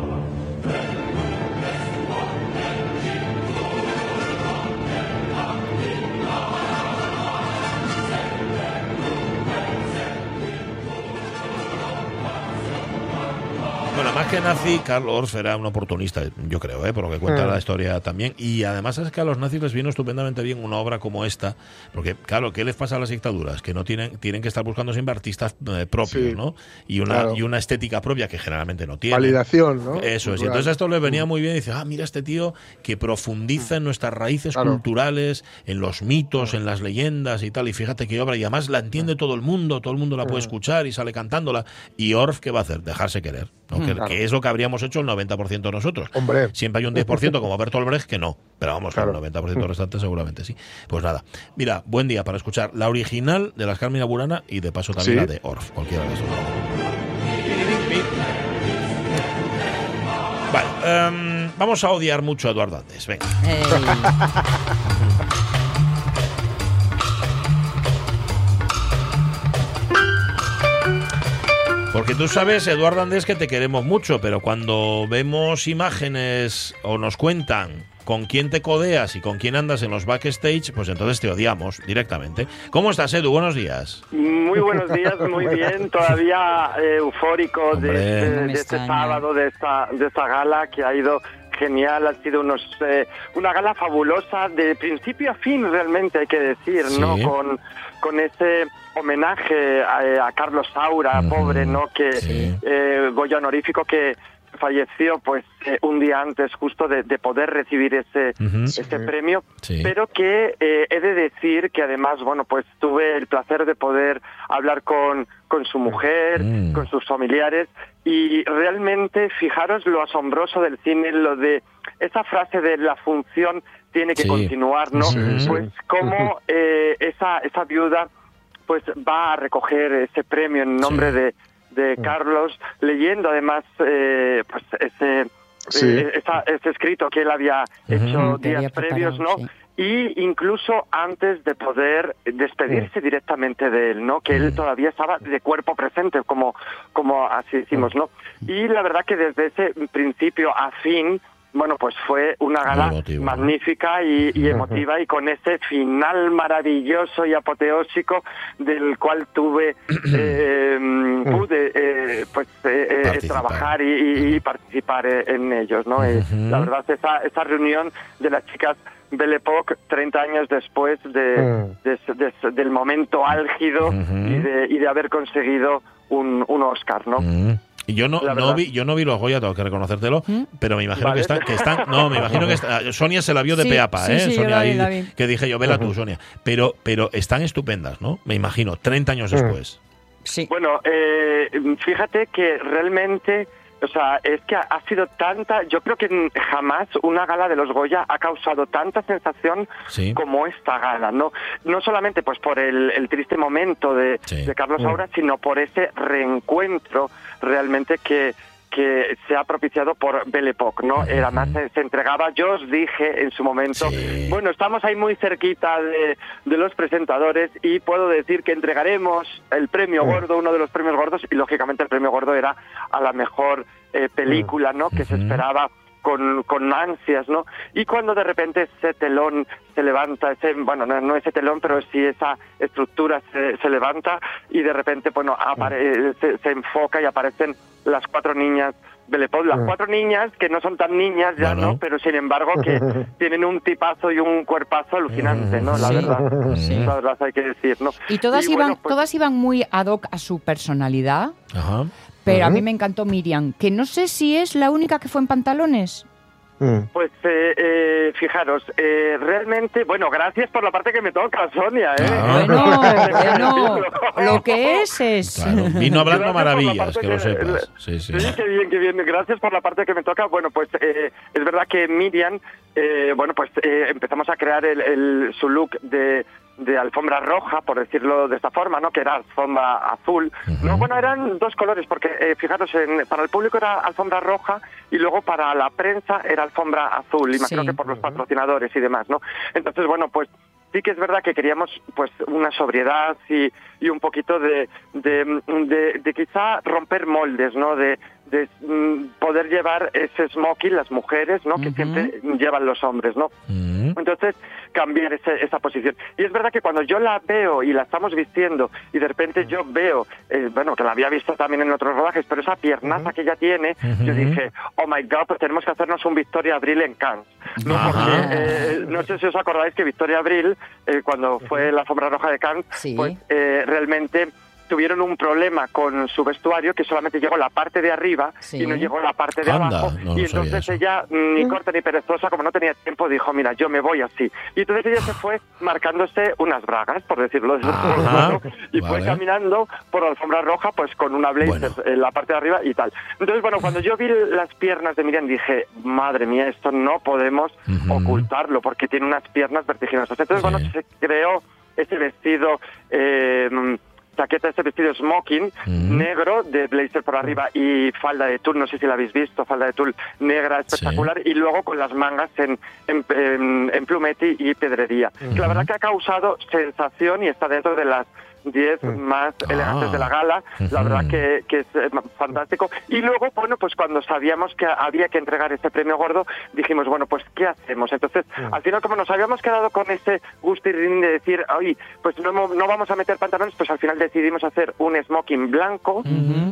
Que nazi, Karl Orff era un oportunista, yo creo, ¿eh? por lo que cuenta Mm. la historia también. Y además es que a los nazis les vino estupendamente bien una obra como esta, porque, claro, ¿qué les pasa a las dictaduras? Que no tienen, tienen que estar buscando siempre artistas eh, propios, Sí, ¿no? Y una, claro. y una estética propia que generalmente no tienen. Validación, ¿no? Eso es. Y entonces a esto les venía muy bien. Dice, ah, mira este tío que profundiza en nuestras raíces Claro. culturales, en los mitos, en las leyendas y tal. Y fíjate qué obra. Y además la entiende todo el mundo, todo el mundo la puede escuchar y sale cantándola. Y Orff, ¿qué va a hacer? Dejarse querer. ¿No? Que, Claro. que es lo que habríamos hecho el 90% de nosotros. Hombre. Siempre hay un 10% como Bertolt Brecht que no. Pero vamos, Claro. el 90% restante seguramente sí. Pues nada. Mira, buen día para escuchar la original de las Carmina Burana y de paso también Sí. la de Orff. Cualquiera de esos. Vale, em, vamos a odiar mucho a Eduardo Andes. Venga. Porque tú sabes, Eduardo Andrés, que te queremos mucho, pero cuando vemos imágenes o nos cuentan con quién te codeas y con quién andas en los backstage, pues entonces te odiamos directamente. ¿Cómo estás, Edu? Buenos días. Muy buenos días, muy bien, todavía eh, eufórico de, este- No de este sábado, de esta, de esta gala que ha ido genial, ha sido unos, eh, una gala fabulosa de principio a fin realmente hay que decir, ¿no? Sí. Con, con ese homenaje a, a Carlos Saura, Ujú. pobre, ¿no? Que Sí. eh, Goya honorífico que falleció pues eh, un día antes justo de, de poder recibir ese, Ujú. ese premio Sí. pero que eh, he de decir que además, bueno, pues tuve el placer de poder hablar con, con su mujer, Mm. con sus familiares, y realmente fijaros lo asombroso del cine, lo de esa frase de la función tiene que Sí. continuar, ¿no? Sí, sí. Pues cómo eh, esa, esa viuda pues va a recoger ese premio en nombre Sí. de, de Carlos, leyendo además eh, pues ese, Sí. eh, esa- ese escrito que él había hecho había días previos, ¿no? Y incluso antes de poder despedirse directamente de él, ¿no? Que él todavía estaba de cuerpo presente, como, como así decimos, ¿no? Y la verdad que desde ese principio a fin, bueno, pues fue una gala magnífica y, y emotiva y con ese final maravilloso y apoteósico del cual tuve, eh, pude, eh, pues, eh, eh, trabajar y, y- participar eh, en ellos, ¿no? La verdad, esa, esa reunión de las chicas Belle Époque 30 años después de, de- de- del momento álgido y, de, y de haber conseguido un, un Oscar, ¿no? Mm. Y yo no, no vi, yo no vi los Goya, tengo que reconocértelo, pero me imagino Vale. que están, que están, no, me imagino que está- Sonia se la vio de Sí, peapa, sí, ¿eh? sí, Sonia ahí, vi. que dije yo, vela tú, Sonia. Pero, pero están estupendas, ¿no? Me imagino, 30 años después. Sí. Bueno, eh, fíjate que realmente, o sea, es que ha, sido tanta, yo creo que jamás una gala de los Goya ha causado tanta sensación Sí. como esta gala, ¿no? No solamente pues por el, el triste momento de, Sí. de Carlos Saura, sino por ese reencuentro realmente que que se ha propiciado por Belle Époque, ¿no? Eh, Además se, entregaba, yo os dije en su momento, Sí. bueno, estamos ahí muy cerquita de, de los presentadores y puedo decir que entregaremos el premio gordo, uno de los premios gordos, y lógicamente el premio gordo era a la mejor eh, película, ¿no? Que se esperaba con, con ansias, ¿no? Y cuando de repente ese telón se levanta, ese, bueno, no, no ese telón, pero sí esa estructura se, se levanta y de repente, bueno, apare- se, se enfoca y aparecen las cuatro niñas de Lepot, las cuatro niñas que no son tan niñas ya, Bueno. ¿no? Pero sin embargo que tienen un tipazo y un cuerpazo alucinante, ¿no? La Sí, verdad, sí. la verdad hay que decir, ¿no? Y todas Y iban, bueno, pues- todas iban muy ad hoc a su personalidad, Ajá. Pero a mí me encantó Miriam, que no sé si es la única que fue en pantalones. Mm. Pues eh, eh, fijaros, eh, realmente, bueno, gracias por la parte que me toca, Sonia, ¿eh? Ah. Bueno, bueno, lo que es es. Claro. Vino hablando Gracias maravillas, que lo sepas. Sí, sí. Sí, qué bien, qué bien. Gracias por la parte que me toca. Bueno, pues eh, es verdad que Miriam, eh, bueno, pues eh, empezamos a crear el, el- su look de, de alfombra roja, por decirlo de esta forma, ¿no? Que era alfombra azul. No, bueno, eran dos colores, porque eh, fijaros, en- para el público era alfombra roja y luego para la prensa era alfombra azul. Imagino Sí. que por los patrocinadores y demás, ¿no? Entonces, bueno, pues sí que es verdad que queríamos pues una sobriedad y, y un poquito de, de, de- de quizá romper moldes, ¿no? De, de, mm, poder llevar ese smoking las mujeres, ¿no? Que siempre llevan los hombres, ¿no? Mm. Entonces, cambiar ese- esa posición. Y es verdad que cuando yo la veo y la estamos vistiendo y de repente yo veo, eh, bueno, que la había visto también en otros rodajes, pero esa piernaza que ella tiene, yo dije, oh my God, pues tenemos que hacernos un Victoria Abril en Cannes. No. Porque, eh, no sé si os acordáis que Victoria Abril, eh, cuando fue la alfombra roja de Cannes, pues eh, realmente tuvieron un problema con su vestuario que solamente llegó la parte de arriba Sí. y no llegó la parte de Anda, abajo. no y entonces ella mm, ni corta ni perezosa como no tenía tiempo dijo mira yo me voy así y entonces ella se fue marcándose unas bragas por decirlo de forma, y fue caminando por la alfombra roja pues con una blazer en la parte de arriba y tal. Entonces bueno cuando yo vi las piernas de Miriam dije madre mía esto no podemos ocultarlo porque tiene unas piernas vertiginosas entonces bueno se creó ese vestido eh, chaqueta, ese vestido smoking negro de blazer por arriba y falda de tul, no sé si la habéis visto, falda de tul negra espectacular. Y luego con las mangas en, en, en- en plumeti y pedrería. Que la verdad que ha causado sensación y está dentro de las 10 más elegantes de la gala, la verdad que, que es eh, fantástico. Y luego, bueno, pues cuando sabíamos que había que entregar este premio gordo, dijimos, bueno, pues ¿qué hacemos? Entonces, al final, como nos habíamos quedado con ese gusto y de decir, ay, pues no, no vamos a meter pantalones, pues al final decidimos hacer un smoking blanco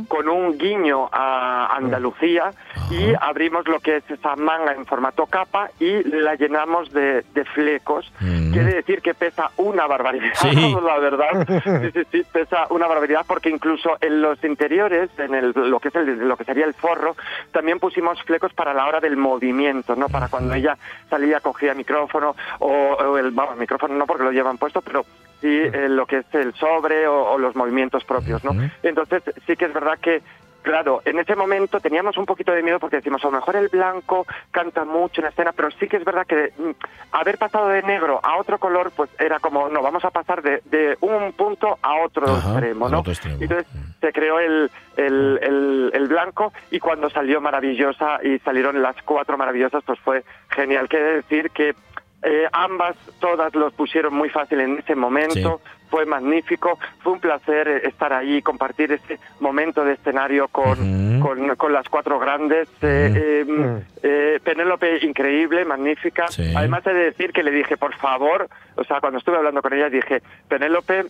con un guiño a Andalucía y abrimos lo que es esa manga en formato capa y la llenamos de, de flecos. Quiere decir que pesa una barbaridad, Sí. la verdad. Sí, sí, sí, pesa una barbaridad porque incluso en los interiores, en el, lo que es el, lo que sería el forro, también pusimos flecos para la hora del movimiento, ¿no? Para cuando ella salía, cogía micrófono o, o el, vamos, micrófono no porque lo llevan puesto, pero sí eh, lo que es el sobre o, o los movimientos propios, ¿no? Entonces sí que es verdad que Claro, en ese momento teníamos un poquito de miedo porque decimos, a lo mejor el blanco canta mucho en escena, pero sí que es verdad que mm, haber pasado de negro a otro color, pues era como, no, vamos a pasar de, de un punto a otro Ajá, extremo, ¿no? otro extremo. Entonces se creó el, el, el- el blanco y cuando salió maravillosa y salieron las cuatro maravillosas, pues fue genial. Quiere decir que eh, ambas, todas los pusieron muy fácil en ese momento. Fue magnífico, fue un placer estar ahí, compartir ese momento de escenario con, con, con las cuatro grandes. Eh, eh, eh, Penélope, increíble, magnífica. Sí. Además, he de decir que le dije, por favor, o sea, cuando estuve hablando con ella, dije, Penélope,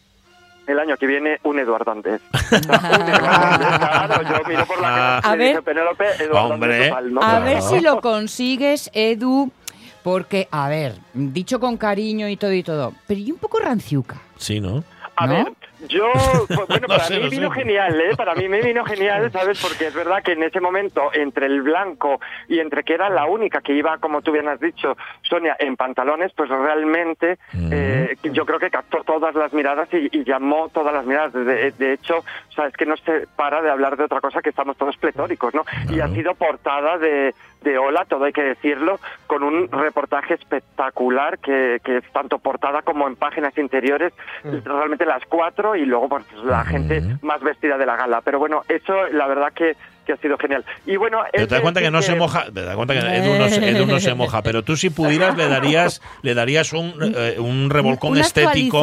el año que viene, un Eduardo Andrés. Un Eduardo Andrés, claro, yo miro por la cara A y le dije, ver. Penélope, Eduardo Hombre. Andrés total, ¿no? A ver si lo consigues, Edu, porque, a ver, dicho con cariño y todo y todo, pero y un poco ranciuca. Sí, ¿no? A ¿No? ver, yo, pues, bueno, No para sé, mí no vino sé. genial, ¿eh? Para mí me vino genial, ¿sabes? Porque es verdad que en ese momento, entre el blanco y entre que era la única que iba, como tú bien has dicho, Sonia, en pantalones, pues realmente eh, yo creo que captó todas las miradas y, y llamó todas las miradas. De, de hecho, o sea, es que no se para de hablar de otra cosa que estamos todos pletóricos, ¿no? Y ha sido portada de, de Hola, todo hay que decirlo, con un reportaje espectacular que, que es tanto portada como en páginas interiores, realmente las cuatro y luego pues, la gente más vestida de la gala. Pero bueno, eso la verdad que, que ha sido genial. Y bueno, Pero te das cuenta que no se moja, te das cuenta que Edu no, se- Edu no se moja, pero tú si pudieras le darías le darías un, eh, un revolcón Una estético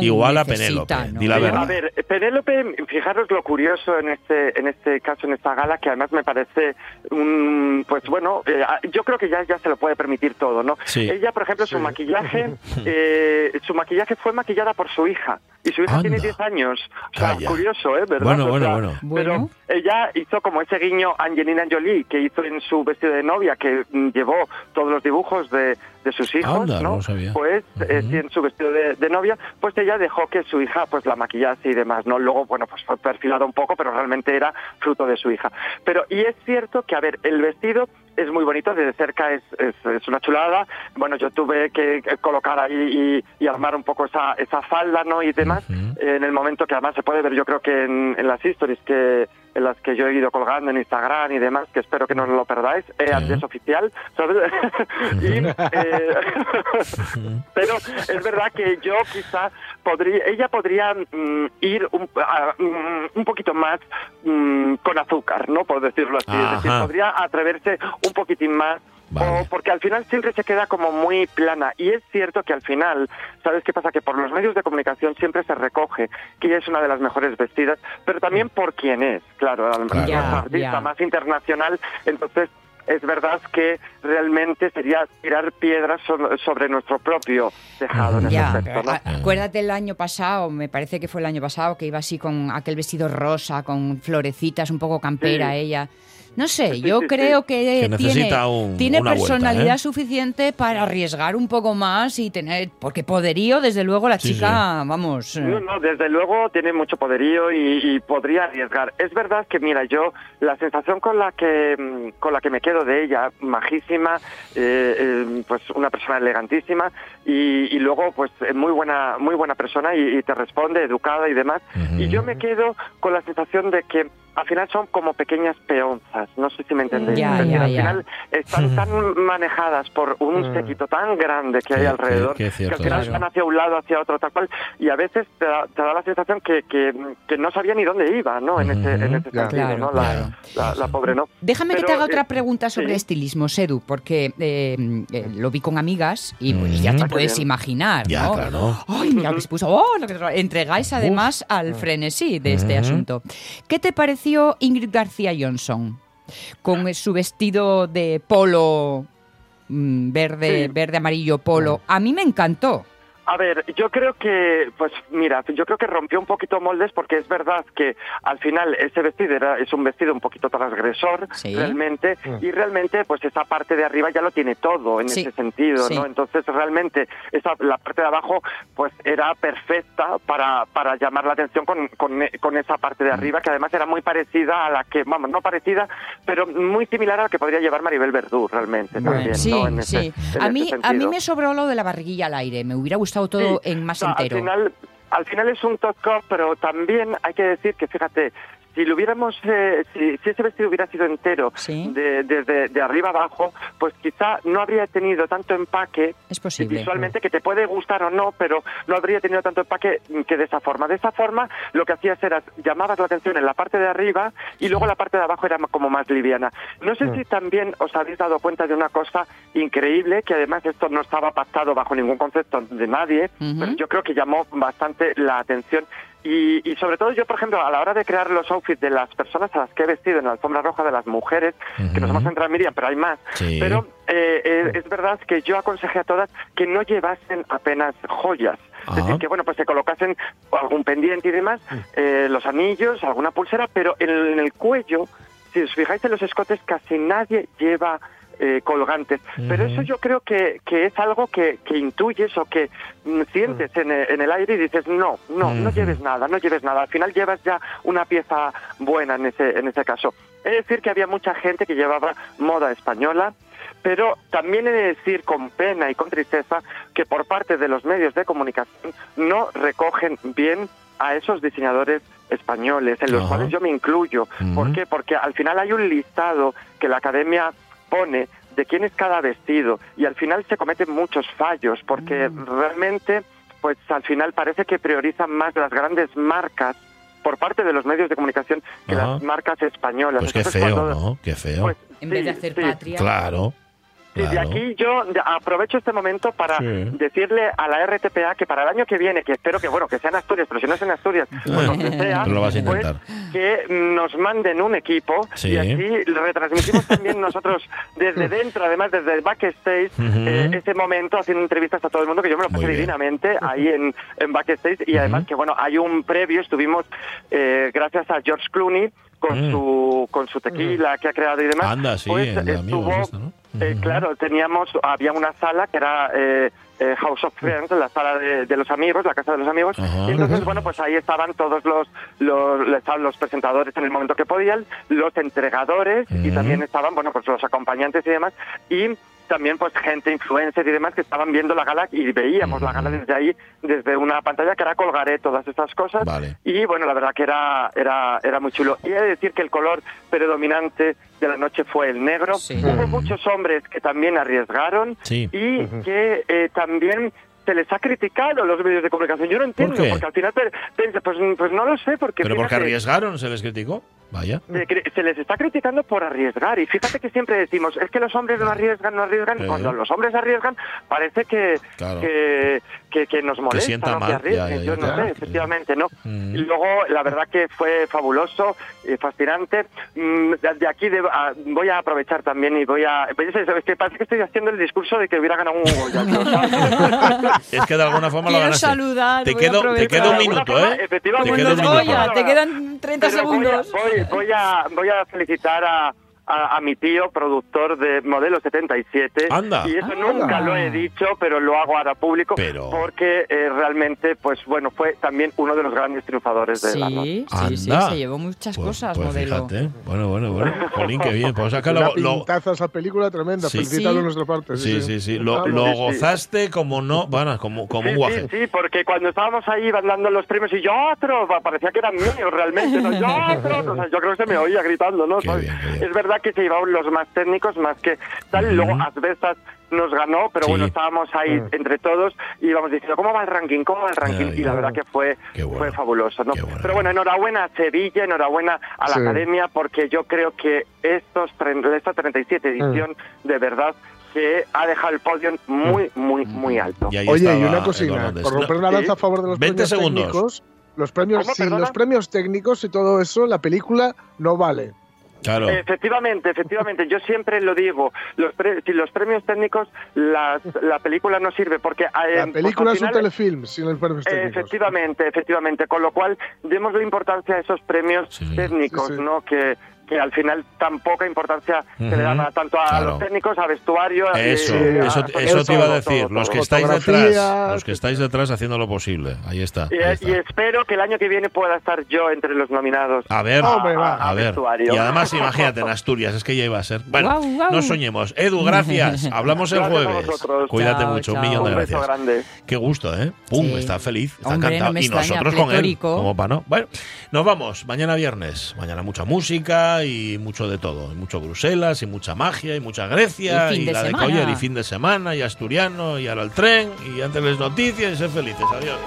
igual a Penélope. ¿no? Di la verdad. A ver, Penélope, fijaros lo curioso en este en este caso, en esta gala, que además me parece un, pues bueno, eh, yo creo que ya, ya se lo puede permitir todo, ¿no? Sí. Ella, por ejemplo, su maquillaje, eh, su maquillaje fue maquillada por su hija, y su hija Anda. tiene 10 años. O sea, Calla. curioso, ¿eh? ¿Verdad? Bueno, bueno, bueno. Pero Bueno. ella hizo como ese guiño a Angelina Jolie, que hizo en su vestido de novia, que mm, llevó todos los dibujos de, de sus hijos, Anda, no. Pues eh, en su vestido de, de novia, pues ella dejó que su hija pues la maquillase y demás, ¿no? Luego, bueno, pues fue perfilado un poco, pero realmente era fruto de su hija. Pero, y es cierto que, a ver, el vestido es muy bonito, desde cerca es, es, es una chulada. Bueno, yo tuve que colocar ahí y, y armar un poco esa, esa falda, ¿no? Y demás, en el momento que además se puede ver, yo creo que en, en las stories que en las que yo he ido colgando en Instagram y demás, que espero que no lo perdáis, eh, Andrés Oficial, ¿sabes? y, eh, pero es verdad que yo quizá podría, ella podría mm, ir un, a- mm, un poquito más mm, con azúcar, ¿no? Por decirlo así. Es decir, podría atreverse un poquitín más. Vale. O porque al final siempre se queda como muy plana. Y es cierto que al final, ¿sabes qué pasa? Que por los medios de comunicación siempre se recoge que ella es una de las mejores vestidas, pero también por quién es, claro, Claro. la Ya, artista ya. más internacional. Entonces, es verdad que realmente sería tirar piedras so- sobre nuestro propio tejado. en ese Ya, aspecto, pero ¿no? a- acuérdate el año pasado, me parece que fue el año pasado, que iba así con aquel vestido rosa, con florecitas, un poco campera Sí. ella. No sé, yo creo que, Que tiene, necesita un- tiene una vuelta, personalidad ¿eh? suficiente para arriesgar un poco más y tener, porque poderío, desde luego, la Sí, chica, vamos. eh, No, no, desde luego tiene mucho poderío y, y podría arriesgar. Es verdad que, mira, yo la sensación con la que mm, con la que me quedo de ella, majísima, eh, eh, pues una persona elegantísima y, y luego pues muy buena muy buena persona y, y te responde, educada y demás. Y yo me quedo con la sensación de que al final son como pequeñas peonzas, no sé si me entendéis. Ya, al final están tan manejadas por un séquito tan grande que hay alrededor que- que es que cierto al final eso. están hacia un lado, hacia otro, tal cual, y a veces te da, te da la sensación que, que, que no sabía ni dónde iba, ¿no? En ese, en ese Ya. sentido, Claro, ¿no? La, claro. la- la pobre, ¿no? Déjame que te haga eh, otra pregunta sobre sí. estilismo, Sedu, porque eh, eh, lo vi con amigas y, y ya te Mm. puedes bien. imaginar, Ya, ¿no? claro. Ay, mira que se puso. Oh, lo que- Entregáis además al frenesí de este asunto. ¿Qué te Ingrid García Johnson con su vestido de polo mm, verde, Sí. verde amarillo polo? A mí me encantó. A ver, yo creo que, pues mira, yo creo que rompió un poquito moldes porque es verdad que al final ese vestido era, es un vestido un poquito transgresor Sí. realmente y realmente pues esa parte de arriba ya lo tiene todo en Sí. ese sentido, Sí. ¿no? Entonces realmente esa, la parte de abajo pues era perfecta para, para llamar la atención con, con, con esa parte Mm. de arriba que además era muy parecida a la que, vamos, no parecida, pero muy similar a la que podría llevar Maribel Verdú realmente también, sí, ¿no? En ese- sí. en A mí, a mí me sobró lo de la barriguilla al aire. Me hubiera gustado todo Sí, en más entero. Al final, al final es un top pero también hay que decir que, fíjate, si lo hubiéramos, eh, si, si ese vestido hubiera sido entero, Sí. de, arriba abajo, pues quizá no habría tenido tanto empaque Es posible. visualmente que te puede gustar o no, pero no habría tenido tanto empaque que de esa forma. De esa forma, lo que hacías era llamabas la atención en la parte de arriba y luego la parte de abajo era como más liviana. No sé si también os habéis dado cuenta de una cosa increíble, que además esto no estaba pactado bajo ningún concepto de nadie, pero yo creo que llamó bastante la atención. Y, y sobre todo yo, por ejemplo, a la hora de crear los outfits de las personas a las que he vestido en la alfombra roja de las mujeres, que nos hemos centrado en Miriam, pero hay más, Sí. pero eh, eh, es verdad que yo aconsejé a todas que no llevasen apenas joyas. Es decir, que bueno, pues se colocasen algún pendiente y demás, eh, los anillos, alguna pulsera, pero en, en el cuello, si os fijáis en los escotes, casi nadie lleva eh, colgantes. Pero eso yo creo que, que es algo que, que intuyes o que mm, sientes en, el- en el aire y dices, no, no, no lleves nada, no lleves nada. Al final llevas ya una pieza buena en ese, en ese caso. Es decir, que había mucha gente que llevaba moda española, pero también he de decir con pena y con tristeza que por parte de los medios de comunicación no recogen bien a esos diseñadores españoles, en los Ajá. cuales yo me incluyo. ¿Por qué? Porque al final hay un listado que la academia pone de quién es cada vestido y al final se cometen muchos fallos porque Mm. realmente pues al final parece que priorizan más las grandes marcas por parte de los medios de comunicación que Ajá. las marcas españolas. Pues qué feo, cuando- ¿no? Qué feo. pues, En vez de hacer sí. patria. claro. De aquí yo aprovecho este momento para Sí. decirle a la RTPA que para el año que viene, que espero que bueno que sean Asturias, pero si no es en Asturias, pues donde sea, Pero lo vas a pues, que nos manden un equipo Sí. y así retransmitimos también nosotros desde dentro, además desde el backstage, Ujú. eh, ese momento haciendo entrevistas a todo el mundo, que yo me lo pasé divinamente ahí en, en backstage y además que bueno, hay un previo, estuvimos eh, gracias a George Clooney con Mm. su con su tequila que ha creado y demás. Anda, sí, pues, el estuvo, esto, ¿no? eh, claro, teníamos, había una sala que era eh, eh, House of Friends, la sala de, de los amigos, la casa de los amigos. Y entonces, bueno, pues ahí estaban todos los, los, estaban los presentadores en el momento que podían, los entregadores y también estaban, bueno, pues los acompañantes y demás. Y también pues gente, influencer y demás que estaban viendo la gala y veíamos la gala desde ahí, desde una pantalla que ahora colgaré todas estas cosas. Vale. Y bueno, la verdad que era, era, era muy chulo. Y he de decir que el color predominante de la noche fue el negro. Sí. Hubo muchos hombres que también arriesgaron Sí. y que eh, también se les ha criticado los medios de comunicación. Yo no entiendo, qué? porque al final piensa, pues, pues no lo sé, porque Pero porque arriesgaron, se les criticó. Vaya. se, les está criticando por arriesgar. Y fíjate que siempre decimos, es que los hombres no arriesgan, no arriesgan. Cuando los hombres arriesgan, parece que, Claro. que, que, que nos molesta sienta ¿no? mal, que ya, ya, ya, Yo no claro. sé, efectivamente, ¿no? Mm. Y luego, la verdad que fue fabuloso, y fascinante. Mm, De de aquí de- a- voy a aprovechar también y voy a... pues, es es que parece que estoy haciendo el discurso de que hubiera ganado un Goya. Es que de alguna forma lo ganaste. saludar, te, quedo, te aprovechar. queda un minuto, forma, ¿eh? efectivamente. Te en un minuto. Goya, te quedan 30 Pero voy a- segundos. Voy, voy a, voy a felicitar a, a, a mi tío, productor de Modelo 77. Anda. Y eso Ah. nunca lo he dicho, pero lo hago ahora público. Pero- Porque eh, realmente, pues bueno, fue tamén uno de los grandes triunfadores de la noche. Sí, sí, sí, Anda. se llevó muchas Pues- cosas, pues modelo. fíjate. Bueno, bueno, bueno. Jolín, qué bien. Pues acá Una lo, lo- pintaza esa película tremenda. Sí. Sí. de nuestra parte. Sí, sí, sí. Lo, lo sí, sí. gozaste como no, bueno, como, como un Sí, guaje. sí, sí, porque cuando estábamos ahí iban dando los premios y yo otro, pa- parecía que eran míos realmente, ¿no? yo otro, o sea, yo creo que se me oía gritando, ¿no? Qué bien, qué bien. Es verdad que se llevaban los más técnicos, más que tal, luego Asbestas nos ganó, pero Sí. bueno, estábamos ahí Mm. entre todos y íbamos diciendo, ¿cómo va el ranking? ¿Cómo va el ranking? Ya, y la verdad que fue, bueno. fue fabuloso, ¿no? Bueno. Pero bueno, enhorabuena a Sevilla, enhorabuena a la Sí. Academia, porque yo creo que estos tren- esta 37 Mm. edición, de verdad, que ha dejado el podio muy, muy, muy alto. Y Oye, y una cosina, por romper una lanza a favor de los 20 premios segundos. técnicos, los premios, ¿Cómo, sin perdona? los premios técnicos y todo eso, la película no vale. Claro. Efectivamente, efectivamente. Yo siempre lo digo. Los pre- si los premios técnicos, las- la película no sirve porque eh, La pues, película es un telefilm sin los premios técnicos. Efectivamente, efectivamente. Con lo cual, démosle importancia a esos premios Sí. técnicos, Sí, sí. ¿no? Que, que al final tan poca importancia se le Ujú. dan a- tanto a Claro. los técnicos, a vestuario. a- Eso, eh, eso, a- eso te iba a decir. todo, los todo. que estáis detrás, los que estáis detrás haciendo lo posible. Ahí está. Y, ahí está. y espero que el año que viene pueda estar yo entre los nominados. A ver, Hombre, va. a ver. vestuario. Y además, imagínate, en Asturias, es que ya iba a ser. Bueno, Guau, guau. no soñemos. Edu, gracias. Hablamos el Gracias a jueves. Cuídate Chao, mucho, un chao. millón de Un beso gracias. grande. Qué gusto, ¿eh? Pum, Sí. está feliz, está Hombre, encantado. no y nosotros con él, como para no. Bueno, nos vamos. Mañana viernes. Mañana mucha música y mucho de todo. Y mucho Bruselas y mucha magia y mucha Grecia Y de la de. Coller y fin de semana y asturiano y ahora el tren y antes las noticias y ser felices. Adiós.